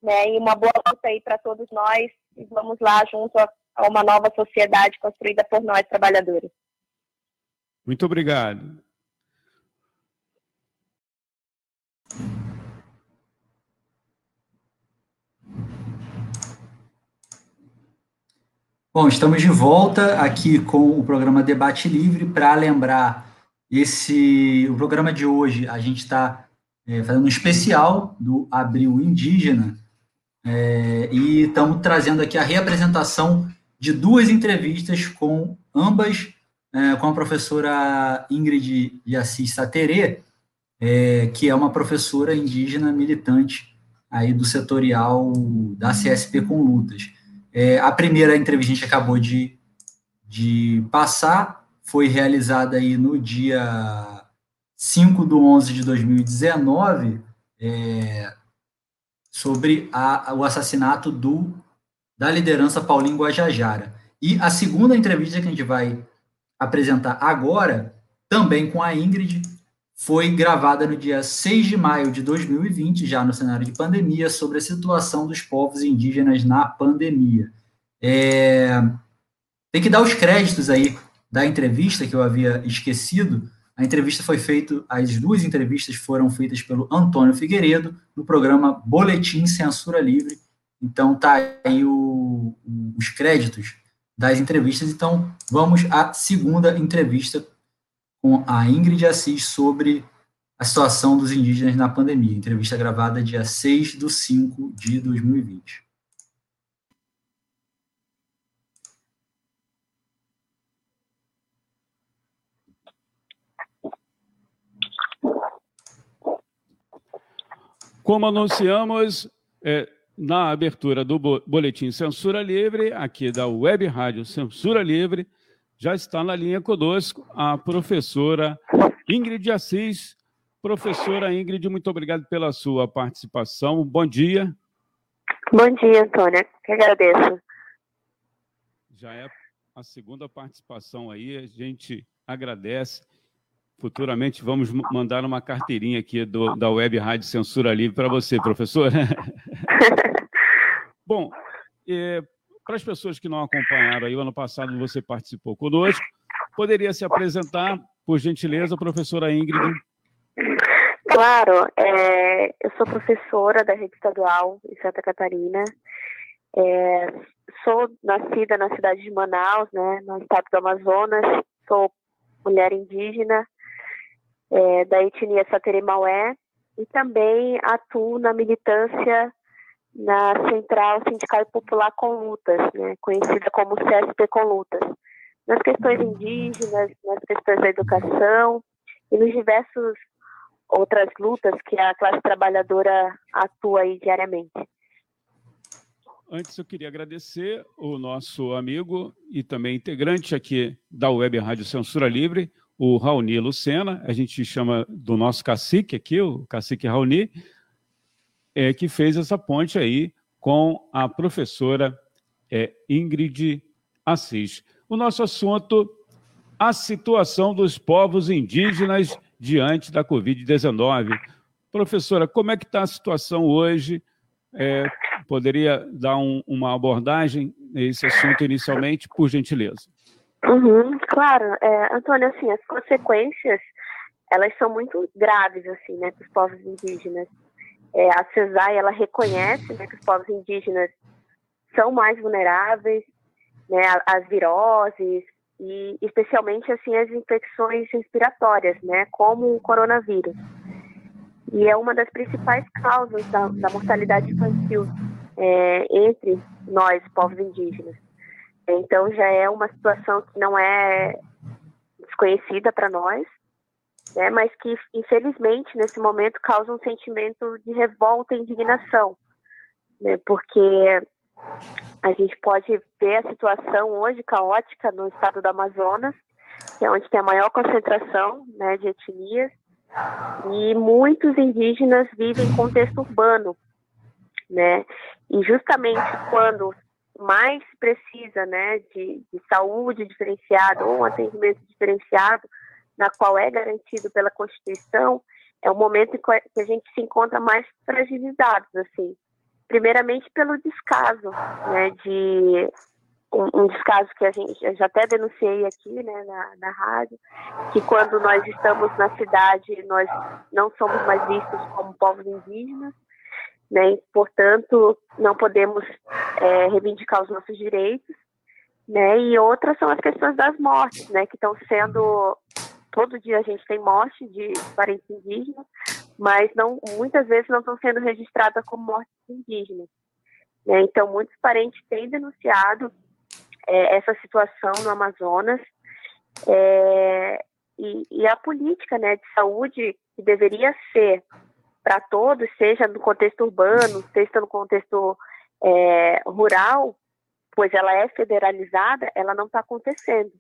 Né? E uma boa luta aí para todos nós. E vamos lá junto a, a uma nova sociedade construída por nós, trabalhadores. Muito obrigado. Bom, estamos de volta aqui com o programa Debate Livre para lembrar esse o programa de hoje a gente está é, fazendo um especial do Abril Indígena é, e estamos trazendo aqui a reapresentação de duas entrevistas com ambas é, com a professora Ingrid de Assis Saterê, é, que é uma professora indígena militante aí do setorial da CSP com lutas. É, a primeira entrevista a gente acabou de, de passar, foi realizada aí no dia 5 de 11 de 2019, é, sobre a, o assassinato do, da liderança Paulinho Guajajara. E a segunda entrevista que a gente vai apresentar agora, também com a Ingrid, foi gravada no dia 6 de maio de 2020, já no cenário de pandemia, sobre a situação dos povos indígenas na pandemia. É... Tem que dar os créditos aí da entrevista que eu havia esquecido. A entrevista foi feita, as duas entrevistas foram feitas pelo Antônio Figueiredo no programa Boletim Censura Livre. Então tá aí o, os créditos das entrevistas. Então vamos à segunda entrevista com a Ingrid Assis sobre a situação dos indígenas na pandemia. Entrevista gravada dia 6 de 5 de 2020. Como anunciamos é, na abertura do Boletim Censura Livre, aqui da Web Rádio Censura Livre, já está na linha conosco a professora Ingrid Assis. Professora Ingrid, muito obrigado pela sua participação. Bom dia. Bom dia, Antônia. Que agradeço. Já é a segunda participação aí, a gente agradece. Futuramente vamos mandar uma carteirinha aqui do, da Web Rádio Censura Livre para você, professora. Bom, é, para as pessoas que não acompanharam aí, o ano passado você participou conosco, poderia se apresentar, por gentileza, professora Ingrid? Claro, é, eu sou professora da rede estadual em Santa Catarina. É, sou nascida na cidade de Manaus, né, no estado do Amazonas. Sou mulher indígena é, da etnia Sateremaué e também atuo na militância na Central Sindical e Popular com Lutas, né, conhecida como CSP com Lutas, nas questões indígenas, nas questões da educação e nos diversos outras lutas que a classe trabalhadora atua aí diariamente. Antes eu queria agradecer o nosso amigo e também integrante aqui da Web Rádio Censura Livre, o Raoni Lucena, a gente chama do nosso cacique aqui, o cacique Raoni, é, que fez essa ponte aí com a professora é, Ingrid Assis. O nosso assunto, a situação dos povos indígenas diante da Covid-19. Professora, como é que está a situação hoje? É, poderia dar um, uma abordagem nesse assunto inicialmente, por gentileza? Uhum, claro, é, Antônio, assim, as consequências, elas são muito graves, assim, né, para os povos indígenas. É, a CESAI, ela reconhece né, que os povos indígenas são mais vulneráveis, né, às viroses e especialmente assim as infecções respiratórias, né, como o coronavírus. E é uma das principais causas da, da mortalidade infantil é, entre nós, povos indígenas. Então já é uma situação que não é desconhecida para nós, né, mas que infelizmente nesse momento causa um sentimento de revolta e indignação, né, porque a gente pode ver a situação hoje caótica no estado do Amazonas, que é onde tem a maior concentração né, de etnias, e muitos indígenas vivem em contexto urbano, né? E justamente quando mais precisa, né, de, de saúde diferenciada ou um atendimento diferenciado, na qual é garantido pela Constituição, é o momento em que a gente se encontra mais fragilizados, assim. Primeiramente pelo descaso, né, de um, um descaso que a gente eu já até denunciei aqui, né, na, na rádio, que quando nós estamos na cidade nós não somos mais vistos como povos indígenas, né, portanto não podemos é, reivindicar os nossos direitos, né, e outras são as questões das mortes, né, que estão sendo todo dia a gente tem morte de parentes indígenas, mas não, muitas vezes não estão sendo registradas como mortes indígenas. Né? Então, muitos parentes têm denunciado é, essa situação no Amazonas é, e, e, a política né, de saúde que deveria ser para todos, seja no contexto urbano, seja no contexto é, rural, pois ela é federalizada, ela não está acontecendo.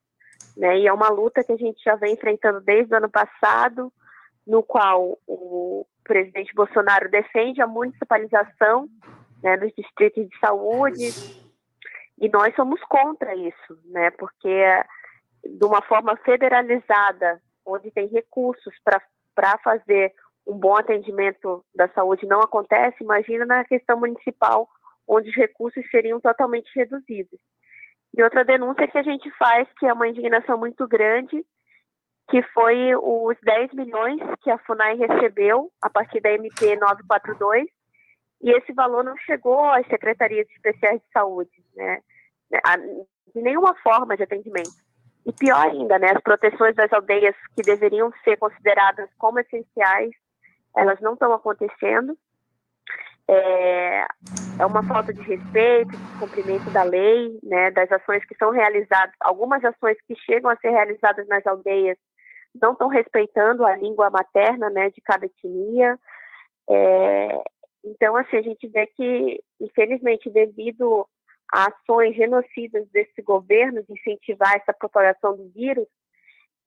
Né? E é uma luta que a gente já vem enfrentando desde o ano passado, no qual o presidente Bolsonaro defende a municipalização né, dos distritos de saúde, e nós somos contra isso, né, porque de uma forma federalizada, onde tem recursos para fazer um bom atendimento da saúde não acontece, imagina na questão municipal, onde os recursos seriam totalmente reduzidos. E outra denúncia que a gente faz, que é uma indignação muito grande, que foi os 10 milhões que a FUNAI recebeu a partir da MP 942, e esse valor não chegou às secretarias especiais de saúde, né? De nenhuma forma de atendimento. E pior ainda, né? As proteções das aldeias que deveriam ser consideradas como essenciais, elas não estão acontecendo. É, é uma falta de respeito, de cumprimento da lei, né, das ações que são realizadas, algumas ações que chegam a ser realizadas nas aldeias não estão respeitando a língua materna, né, de cada etnia, é, Então, assim, a gente vê que, infelizmente, devido a ações genocidas desse governo de incentivar essa propagação do vírus,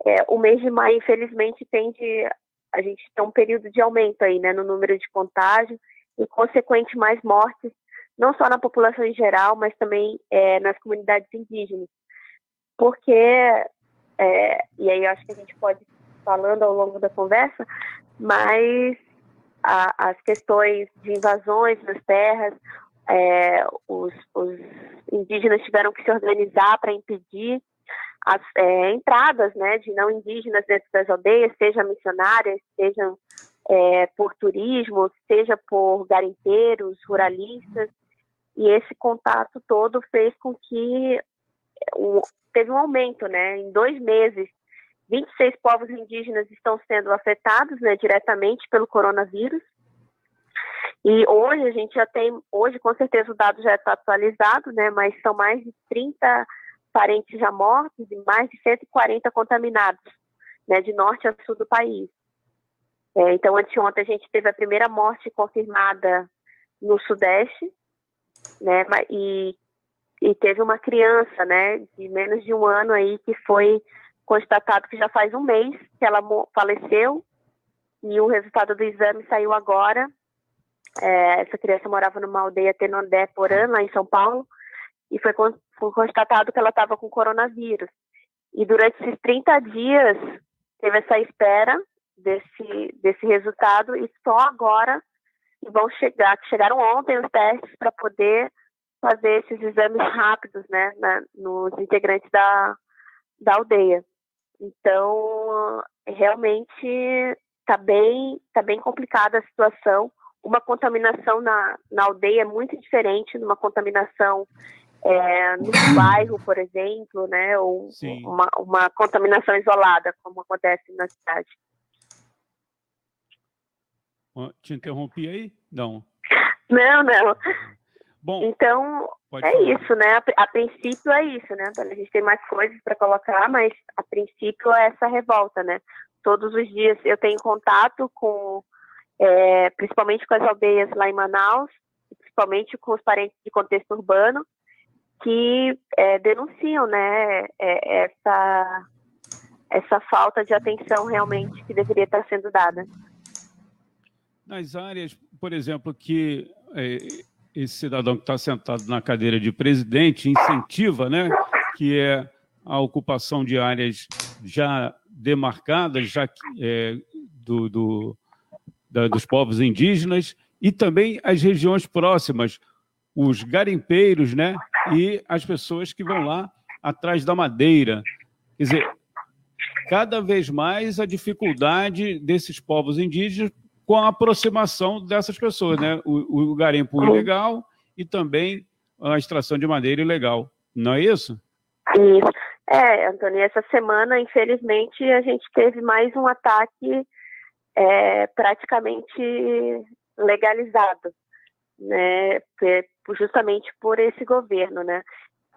é, o mês de maio, infelizmente, tende a gente ter um período de aumento aí, né, no número de contágios e, consequente, mais mortes, não só na população em geral, mas também é, nas comunidades indígenas. Porque, é, e aí acho que a gente pode falando ao longo da conversa, mas a, as questões de invasões nas terras, é, os, os, indígenas tiveram que se organizar para impedir as é, entradas né, de não indígenas dentro das aldeias, seja missionárias, sejam é, por turismo, seja por garimpeiros, ruralistas, e esse contato todo fez com que o, teve um aumento, né? Em dois meses, 26 povos indígenas estão sendo afetados né, diretamente pelo coronavírus. E hoje a gente já tem, hoje com certeza o dado já está atualizado, né? Mas são mais de 30 parentes já mortos e mais de 140 contaminados, né? De norte a sul do país. É, então, anteontem a gente teve a primeira morte confirmada no Sudeste, né? E, e teve uma criança, né? De menos de um ano aí que foi constatado que já faz um mês que ela faleceu e o resultado do exame saiu agora. É, essa criança morava numa aldeia Tenondé Porã, lá em São Paulo, e foi, foi constatado que ela estava com coronavírus. E durante esses 30 dias teve essa espera desse, desse resultado e só agora vão chegar, chegaram ontem os testes para poder fazer esses exames rápidos, né, na, nos integrantes da, da aldeia. Então, realmente está bem, tá bem complicada a situação. Uma contaminação na, na aldeia é muito diferente de uma contaminação é, no bairro, por exemplo, né, ou uma, uma contaminação isolada, como acontece na cidade. Te interrompi aí? Não. Não, não. Bom, então, é falar. isso, né? A, a, princípio é isso, né? A gente tem mais coisas para colocar, mas a princípio é essa revolta, né? Todos os dias eu tenho contato com, é, principalmente com as aldeias lá em Manaus, principalmente com os parentes de contexto urbano, que é, denunciam, né? É, essa, essa falta de atenção realmente que deveria estar sendo dada. Nas áreas, por exemplo, que é, esse cidadão que está sentado na cadeira de presidente incentiva, né, que é a ocupação de áreas já demarcadas, já é, do, do da, dos povos indígenas e também as regiões próximas, os garimpeiros, né, e as pessoas que vão lá atrás da madeira. Quer dizer, cada vez mais a dificuldade desses povos indígenas com a aproximação dessas pessoas, né? O, o garimpo ilegal e também a extração de madeira ilegal. Não é isso? Isso. É, Antônio, essa semana, infelizmente, a gente teve mais um ataque é, praticamente legalizado, né? Justamente por esse governo, né?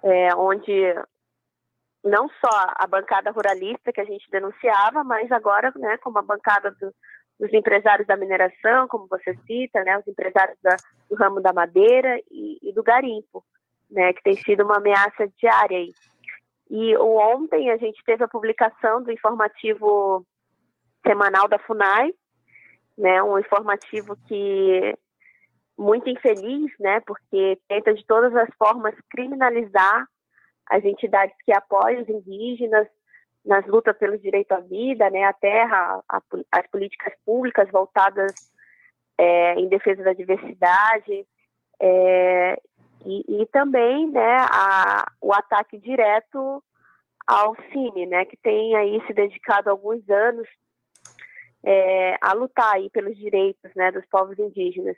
É, onde não só a bancada ruralista que a gente denunciava, mas agora, né, como a bancada do, os empresários da mineração, como você cita, né, os empresários da, do ramo da madeira e, e, do garimpo, né, que tem sido uma ameaça diária. Aí. E ontem a gente teve a publicação do informativo semanal da FUNAI, né, um informativo que muito infeliz, né, porque tenta de todas as formas criminalizar as entidades que apoiam os indígenas, nas lutas pelo direito à vida, né, à terra, a, as políticas públicas voltadas é, em defesa da diversidade é, e, e, também, né, a, o ataque direto ao Cine, né, que tem aí se dedicado alguns anos é, a lutar aí pelos direitos, né, dos povos indígenas,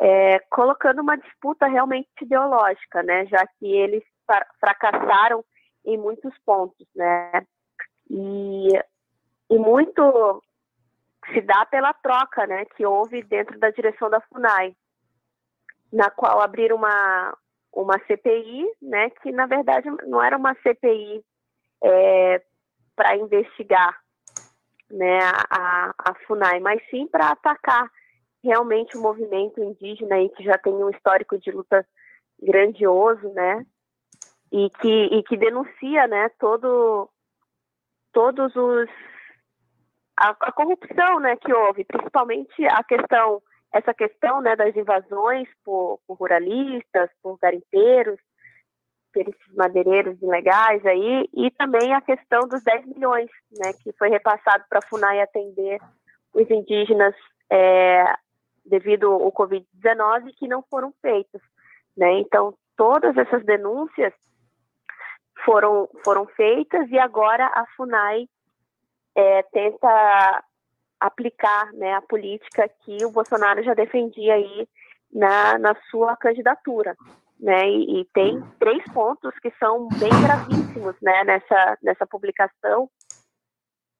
é, colocando uma disputa realmente ideológica, né, já que eles fracassaram em muitos pontos, né? E, e muito se dá pela troca né, que houve dentro da direção da FUNAI, na qual abriram uma, uma CPI, né, que na verdade não era uma CPI é, para investigar né, a, a FUNAI, mas sim para atacar realmente um movimento indígena aí que já tem um histórico de luta grandioso, né? E que, e que denuncia, né, todo, todos os a, a, corrupção, né, que houve, principalmente a questão essa questão, né, das invasões por, por ruralistas, por garimpeiros, esses madeireiros ilegais aí, e também a questão dos 10 milhões, né, que foi repassado para a FUNAI atender os indígenas é, devido ao Covid-19 que não foram feitos. Né? Então, todas essas denúncias foram, foram feitas e agora a FUNAI é, tenta aplicar né, a política que o Bolsonaro já defendia aí na, na sua candidatura. Né, e, e tem três pontos que são bem gravíssimos né, nessa, nessa publicação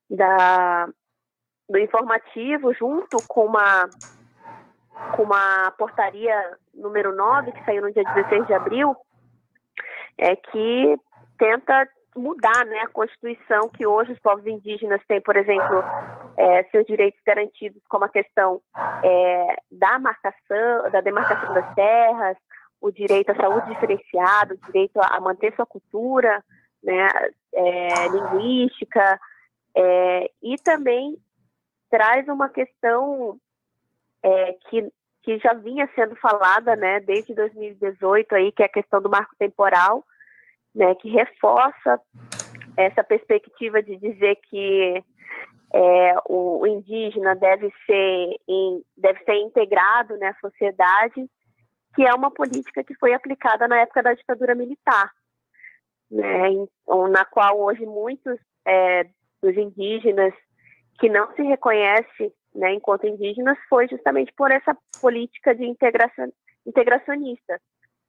da, do informativo, junto com uma com uma portaria número 9, que saiu no dia 16 de abril, é que tenta mudar né, a Constituição que hoje os povos indígenas têm, por exemplo, é, seus direitos garantidos, como a questão é, da marcação, da demarcação das terras, o direito à saúde diferenciada, o direito a manter sua cultura né, é, linguística, é, e também traz uma questão é, que, que já vinha sendo falada né, desde 2018, aí, que é a questão do marco temporal, né, que reforça essa perspectiva de dizer que é, o, indígena deve ser, deve ser integrado né, à sociedade, que é uma política que foi aplicada na época da ditadura militar, né, na qual hoje muitos é, dos indígenas que não se reconhece né, enquanto indígenas foi justamente por essa política de integração, integracionista,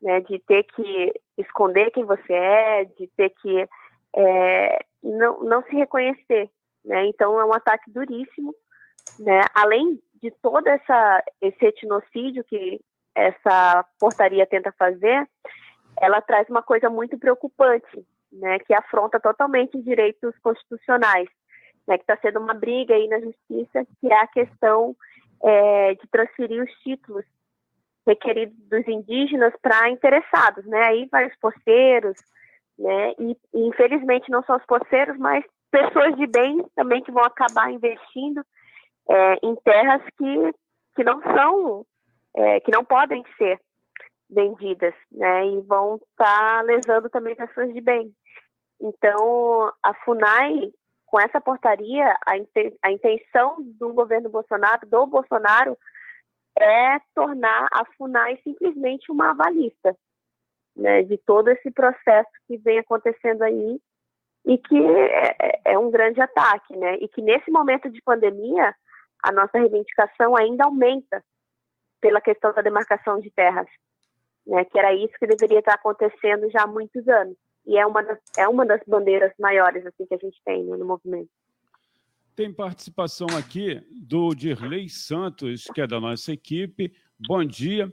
né, de ter que esconder quem você é, de ter que é, não, não se reconhecer. Né? Então é um ataque duríssimo, né? além de todo essa, esse etnocídio que essa portaria tenta fazer, ela traz uma coisa muito preocupante, né, que afronta totalmente os direitos constitucionais né, que está sendo uma briga aí na justiça, que é a questão é, de transferir os títulos requeridos dos indígenas para interessados, né? Aí vai os poceiros, né? E, infelizmente não só os poceiros, mas pessoas de bem também que vão acabar investindo é, em terras que, que não são, é, que não podem ser vendidas, né? E vão estar tá lesando também pessoas de bem. Então, a FUNAI com essa portaria, a, intenção do governo Bolsonaro, do Bolsonaro, é tornar a FUNAI simplesmente uma avalista né, de todo esse processo que vem acontecendo aí e que é, é, é, um grande ataque, né? E que nesse momento de pandemia a nossa reivindicação ainda aumenta pela questão da demarcação de terras, né? Que era isso que deveria estar acontecendo já há muitos anos e é uma das, é uma das bandeiras maiores assim que a gente tem né, no movimento. Tem participação aqui do Dirley Santos, que é da nossa equipe. Bom dia.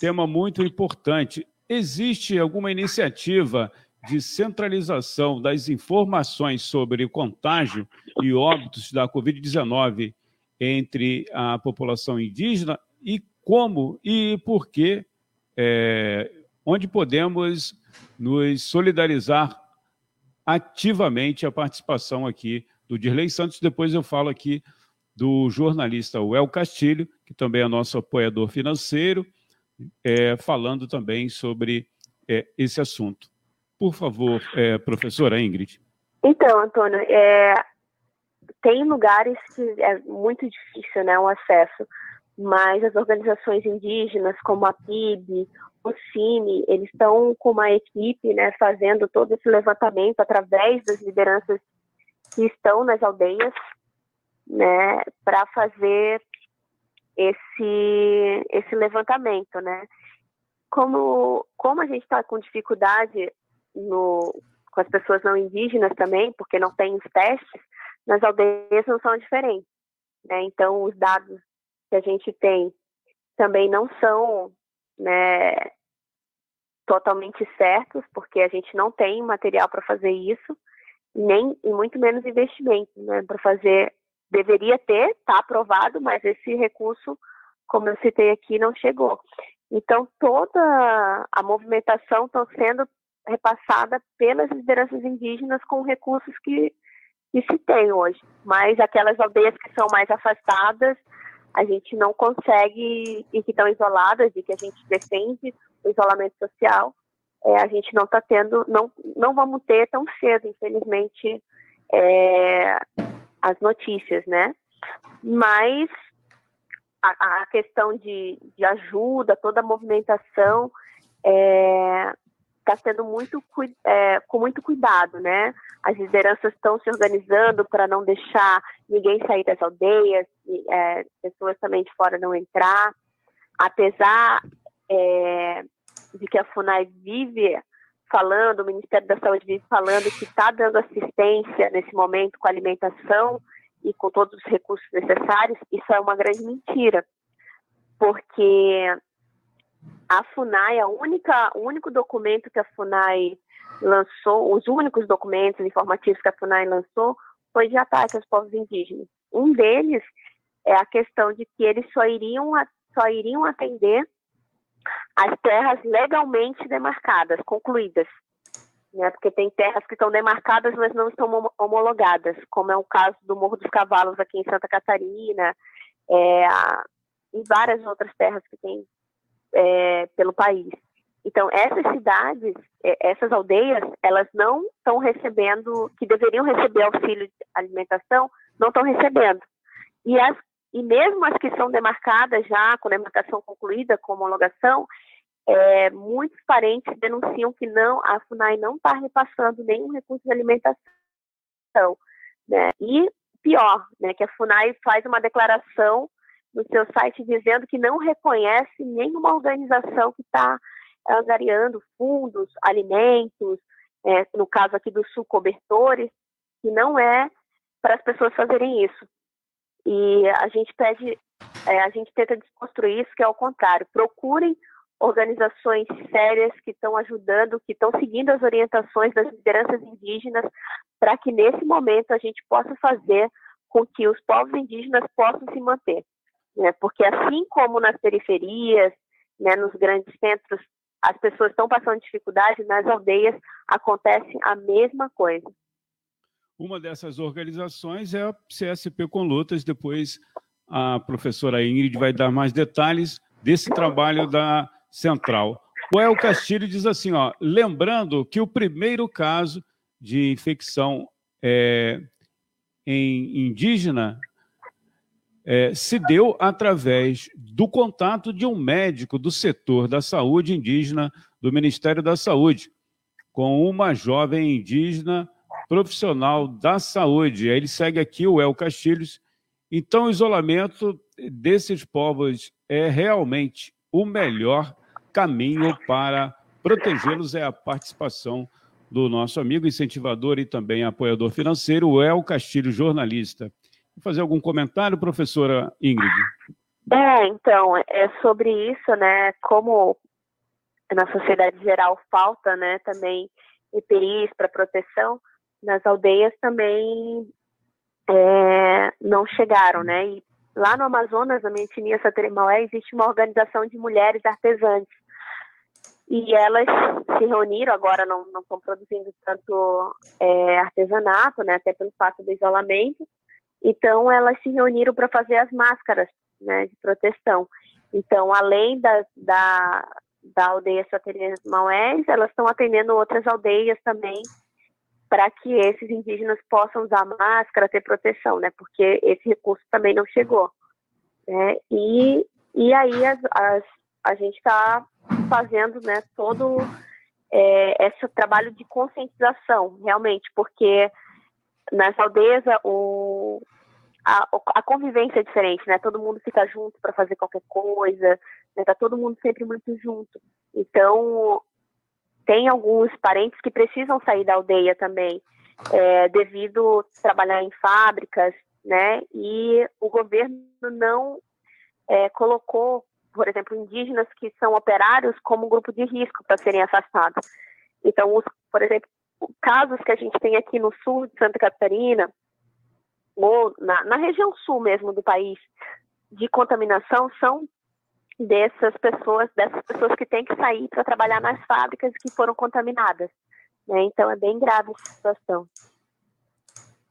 Tema muito importante. Existe alguma iniciativa de centralização das informações sobre contágio e óbitos da Covid-19 entre a população indígena e como e por que, é, onde podemos nos solidarizar ativamente a participação aqui do Dirley Santos. Depois eu falo aqui do jornalista Well Castilho, que também é nosso apoiador financeiro, é, falando também sobre é, esse assunto. Por favor, é, professora Ingrid. Então, Antônio, é, tem lugares que é muito difícil né, o acesso, mas as organizações indígenas, como a PIB, o Cine, eles estão com uma equipe, né, fazendo todo esse levantamento através das lideranças que estão nas aldeias, né, para fazer esse esse levantamento, né? Como como a gente está com dificuldade no com as pessoas não indígenas também, porque não tem os testes, nas aldeias não são diferentes, né? Então os dados que a gente tem também não são né, totalmente certos, porque a gente não tem material para fazer isso, nem e muito menos investimento né, para fazer. Deveria ter, está aprovado, mas esse recurso como eu citei aqui, não chegou. Então, toda a movimentação está sendo repassada pelas lideranças indígenas com recursos que, que se tem hoje. Mas aquelas aldeias que são mais afastadas, a gente não consegue, e que estão isoladas, e que a gente defende o isolamento social, é, a gente não está tendo, não, não vamos ter tão cedo, infelizmente, é, as notícias, né? Mas a, a questão de, de, ajuda, toda a movimentação é, tá sendo muito é, com muito cuidado, né? As lideranças estão se organizando para não deixar ninguém sair das aldeias, é, pessoas também de fora não entrar, apesar é, de que a Funai vive falando, o Ministério da Saúde vive falando que está dando assistência nesse momento com alimentação e com todos os recursos necessários, isso é uma grande mentira, porque a FUNAI, a única, o único documento que a FUNAI lançou, os únicos documentos informativos que a FUNAI lançou, foi de ataque aos povos indígenas. Um deles é a questão de que eles só iriam, só iriam atender as terras legalmente demarcadas, concluídas né, porque tem terras que estão demarcadas, mas não estão homologadas, como é o caso do Morro dos Cavalos aqui em Santa Catarina, é, e várias outras terras que tem é, pelo país. Então, essas cidades, é, essas aldeias, elas não estão recebendo, que deveriam receber auxílio de alimentação, não estão recebendo. E, as, e mesmo as que são demarcadas já, com demarcação concluída, com homologação, é, muitos parentes denunciam que não, a FUNAI não está repassando nenhum recurso de alimentação. Né? E pior, né, que a FUNAI faz uma declaração no seu site dizendo que não reconhece nenhuma organização que está angariando fundos, alimentos, é, no caso aqui do Sul, cobertores, que não é para as pessoas fazerem isso. E a gente pede, é, a gente tenta desconstruir isso, que é o contrário. Procurem organizações sérias que estão ajudando, que estão seguindo as orientações das lideranças indígenas, para que nesse momento a gente possa fazer com que os povos indígenas possam se manter. Né? Porque assim como nas periferias, né, nos grandes centros, as pessoas estão passando dificuldade, nas aldeias acontece a mesma coisa. Uma dessas organizações é a CSP com Lutas, depois a professora Ingrid vai dar mais detalhes desse trabalho da Central. O El Castilho diz assim, ó, lembrando que o primeiro caso de infecção é, em indígena é, se deu através do contato de um médico do setor da saúde indígena do Ministério da Saúde com uma jovem indígena profissional da saúde. Ele segue aqui o El Castilhos. Então, o isolamento desses povos é realmente o melhor caminho para protegê-los é a participação do nosso amigo incentivador e também apoiador financeiro, El Castilho, jornalista. Fazer algum comentário, professora Ingrid? É, então, é sobre isso, né, como na sociedade geral falta, né, também EPIs para proteção, nas aldeias também é, não chegaram, né, e lá no Amazonas, na minha etnia Sateremaué, existe uma organização de mulheres artesantes, e elas se reuniram, agora não, não estão produzindo tanto é, artesanato, né, até pelo fato do isolamento, então elas se reuniram para fazer as máscaras né, de proteção. Então, além da, da, da aldeia Saterias Maués, elas estão atendendo outras aldeias também para que esses indígenas possam usar máscara, ter proteção, né? Porque esse recurso também não chegou. Né? E, e aí as, as, a gente está fazendo né, todo é, esse trabalho de conscientização, realmente, porque nas aldeias o, a, a, convivência é diferente, né? Todo mundo fica junto para fazer qualquer coisa, né? Tá todo mundo sempre muito junto. Então, tem alguns parentes que precisam sair da aldeia também, é, devido trabalhar em fábricas, né? E o governo não é, colocou por exemplo, indígenas que são operários como grupo de risco para serem afastados. Então, os, por exemplo, casos que a gente tem aqui no sul de Santa Catarina, ou na, na região sul mesmo do país, de contaminação, são dessas pessoas, dessas pessoas que têm que sair para trabalhar nas fábricas que foram contaminadas. Né? Então é bem grave essa situação.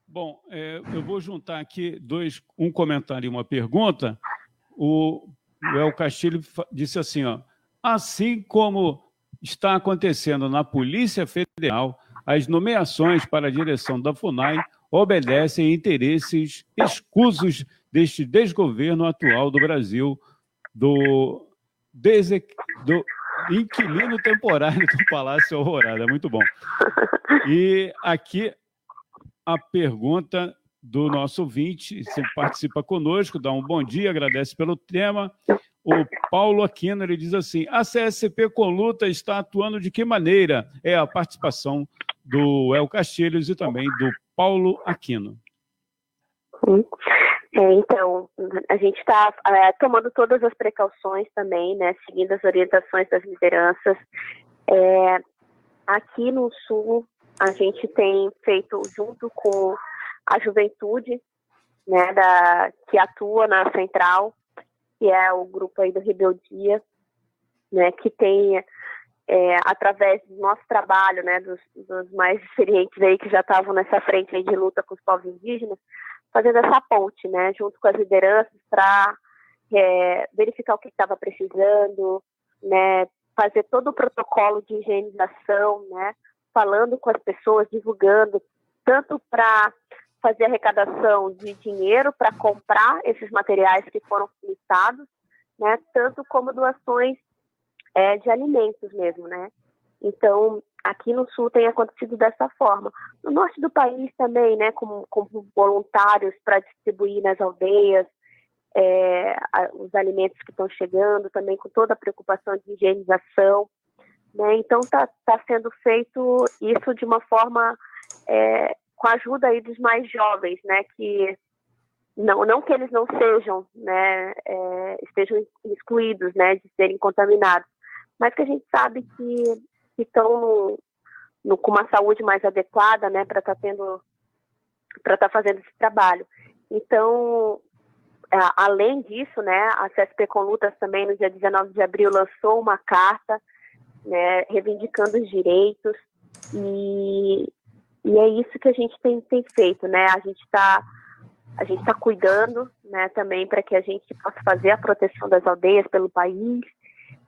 Bom, é, eu vou juntar aqui dois, um comentário e uma pergunta. O, El Castilho disse assim, ó, assim como está acontecendo na Polícia Federal, as nomeações para a direção da FUNAI obedecem interesses escusos deste desgoverno atual do Brasil, do, do inquilino temporário do Palácio Alvorada. Muito bom. E aqui a pergunta do nosso ouvinte, sempre participa conosco, dá um bom dia, agradece pelo tema. O Paulo Aquino ele diz assim: a CSP com luta está atuando de que maneira? É a participação do El Castilhos e também do Paulo Aquino. É, então, a gente está é, tomando todas as precauções também, né, seguindo as orientações das lideranças. É, aqui no Sul, a gente tem feito junto com a juventude, né, da, que atua na central, que é o grupo aí do Rebeldia, né, que tem é, através do nosso trabalho, né, dos, dos, mais experientes aí que já estavam nessa frente aí de luta com os povos indígenas, fazendo essa ponte, né, junto com as lideranças para é, verificar o que estava precisando, né, fazer todo o protocolo de higienização, né, falando com as pessoas, divulgando, tanto para fazer arrecadação de dinheiro para comprar esses materiais que foram listados, né, tanto como doações é, de alimentos mesmo, né. Então, aqui no Sul tem acontecido dessa forma. No Norte do país também, né, com, com voluntários para distribuir nas aldeias, é, os alimentos que estão chegando, também com toda a preocupação de higienização. Né? Então está tá sendo feito isso de uma forma é, com a ajuda aí dos mais jovens, né? Que não, não que eles não sejam, né, é, estejam excluídos, né, de serem contaminados, mas que a gente sabe que estão com uma saúde mais adequada, né, para estar tá tendo, para estar tá fazendo esse trabalho. Então, além disso, né, a CSP com Lutas também no dia 19 de abril lançou uma carta né, reivindicando os direitos e, e é isso que a gente tem, tem feito, né? A gente está a gente está cuidando, né, também para que a gente possa fazer a proteção das aldeias pelo país,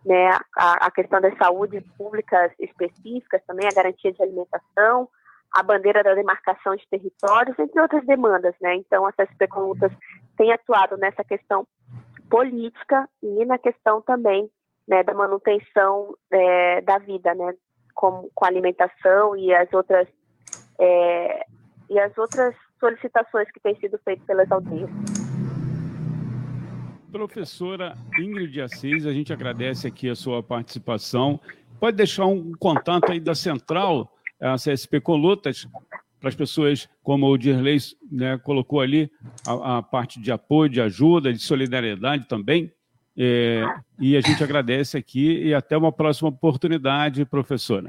né, a, a questão das saúde públicas específicas, também a garantia de alimentação, a bandeira da demarcação de territórios, entre outras demandas, né. Então, com lutas tem atuado nessa questão política e na questão também né, da manutenção é, da vida, né, com, com alimentação e as outras é, e as outras solicitações que têm sido feitas pelas aldeias. Professora Ingrid Assis, a gente agradece aqui a sua participação. Pode deixar um contato aí da central, a CSP Colutas, para as pessoas, como o Dirley né, colocou ali, a, a parte de apoio, de ajuda, de solidariedade também. É, e a gente agradece aqui e até uma próxima oportunidade, professora.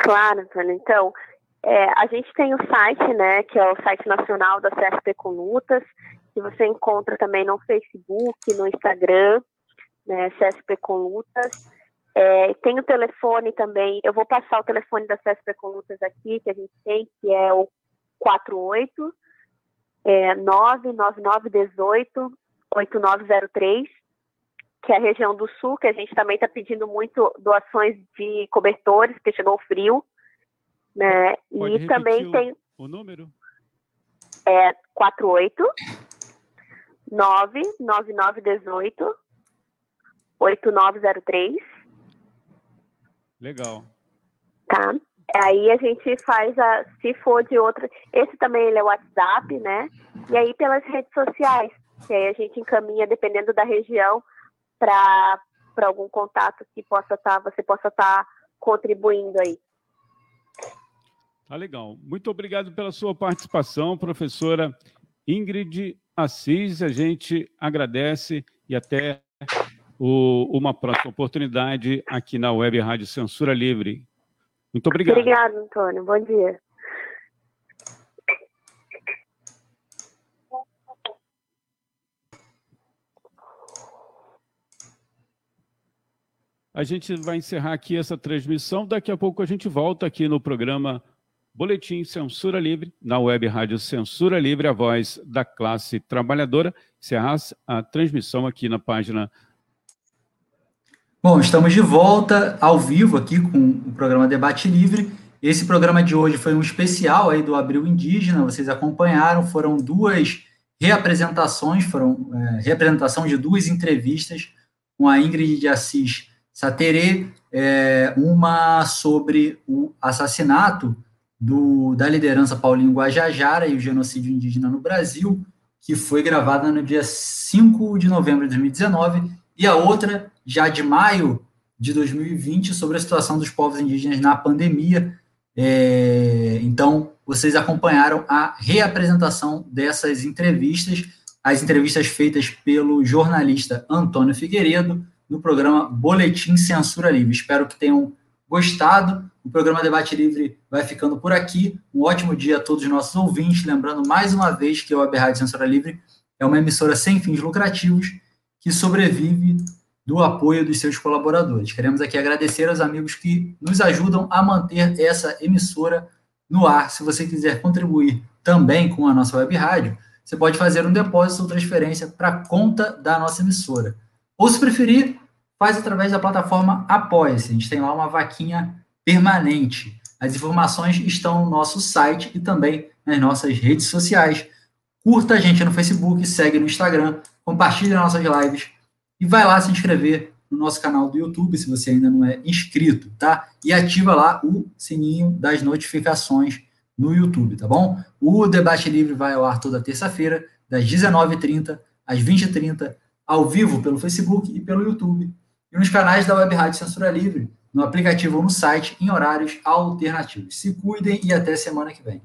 Claro, Antônio. Então, é, a gente tem o site, né, que é o site nacional da CSP com Lutas, que você encontra também no Facebook, no Instagram, né, CSP com Lutas. É, tem o telefone também, eu vou passar o telefone da CSP com Lutas aqui, que a gente tem, que é o 48 é, 99918 8903 que é a região do sul, que a gente também está pedindo muito doações de cobertores, porque chegou o frio. Né? Pode e também o, tem. O número? É 48 99918 8903. Legal. Tá. Aí a gente faz a, se for de outra, esse também ele é o WhatsApp, né? E aí pelas redes sociais, que aí a gente encaminha dependendo da região para algum contato que possa estar, tá, você possa estar tá contribuindo aí. Tá legal. Muito obrigado pela sua participação, professora Ingrid Assis. A gente agradece e até o, uma próxima oportunidade aqui na Web Rádio Censura Livre. Muito obrigado. Obrigado, Antônio. Bom dia. a gente vai encerrar aqui essa transmissão. Daqui a pouco a gente volta aqui no programa Boletim Censura Livre, na web Rádio Censura Livre, a voz da classe trabalhadora. Encerrar a transmissão aqui na página. Bom, estamos de volta ao vivo aqui com o programa Debate Livre. Esse programa de hoje foi um especial aí do Abril Indígena, vocês acompanharam, foram duas reapresentações, foram é, reapresentação de duas entrevistas com a Ingrid de Assis Saterê, é, uma sobre o assassinato do, da liderança Paulinho Guajajara e o genocídio indígena no Brasil, que foi gravada no dia 5 de novembro de 2019, e a outra, já de maio de 2020, sobre a situação dos povos indígenas na pandemia. É, então, vocês acompanharam a reapresentação dessas entrevistas, as entrevistas feitas pelo jornalista Antônio Figueiredo, no programa Boletim Censura Livre. Espero que tenham gostado. O programa Debate Livre vai ficando por aqui. Um ótimo dia a todos os nossos ouvintes. Lembrando mais uma vez que a Web Rádio Censura Livre é uma emissora sem fins lucrativos que sobrevive do apoio dos seus colaboradores. Queremos aqui agradecer aos amigos que nos ajudam a manter essa emissora no ar. Se você quiser contribuir também com a nossa web rádio, você pode fazer um depósito ou transferência para a conta da nossa emissora. Ou, se preferir, faz através da plataforma Apoia-se. A gente tem lá uma vaquinha permanente. As informações estão no nosso site e também nas nossas redes sociais. Curta a gente no Facebook, segue no Instagram, compartilhe nossas lives e vai lá se inscrever no nosso canal do YouTube, se você ainda não é inscrito, tá? E ativa lá o sininho das notificações no YouTube, tá bom? O Debate Livre vai ao ar toda terça-feira, das 19h30 às 20h30, ao vivo pelo Facebook e pelo YouTube, e nos canais da Web Rádio Censura Livre, no aplicativo ou no site, em horários alternativos. Se cuidem e até semana que vem.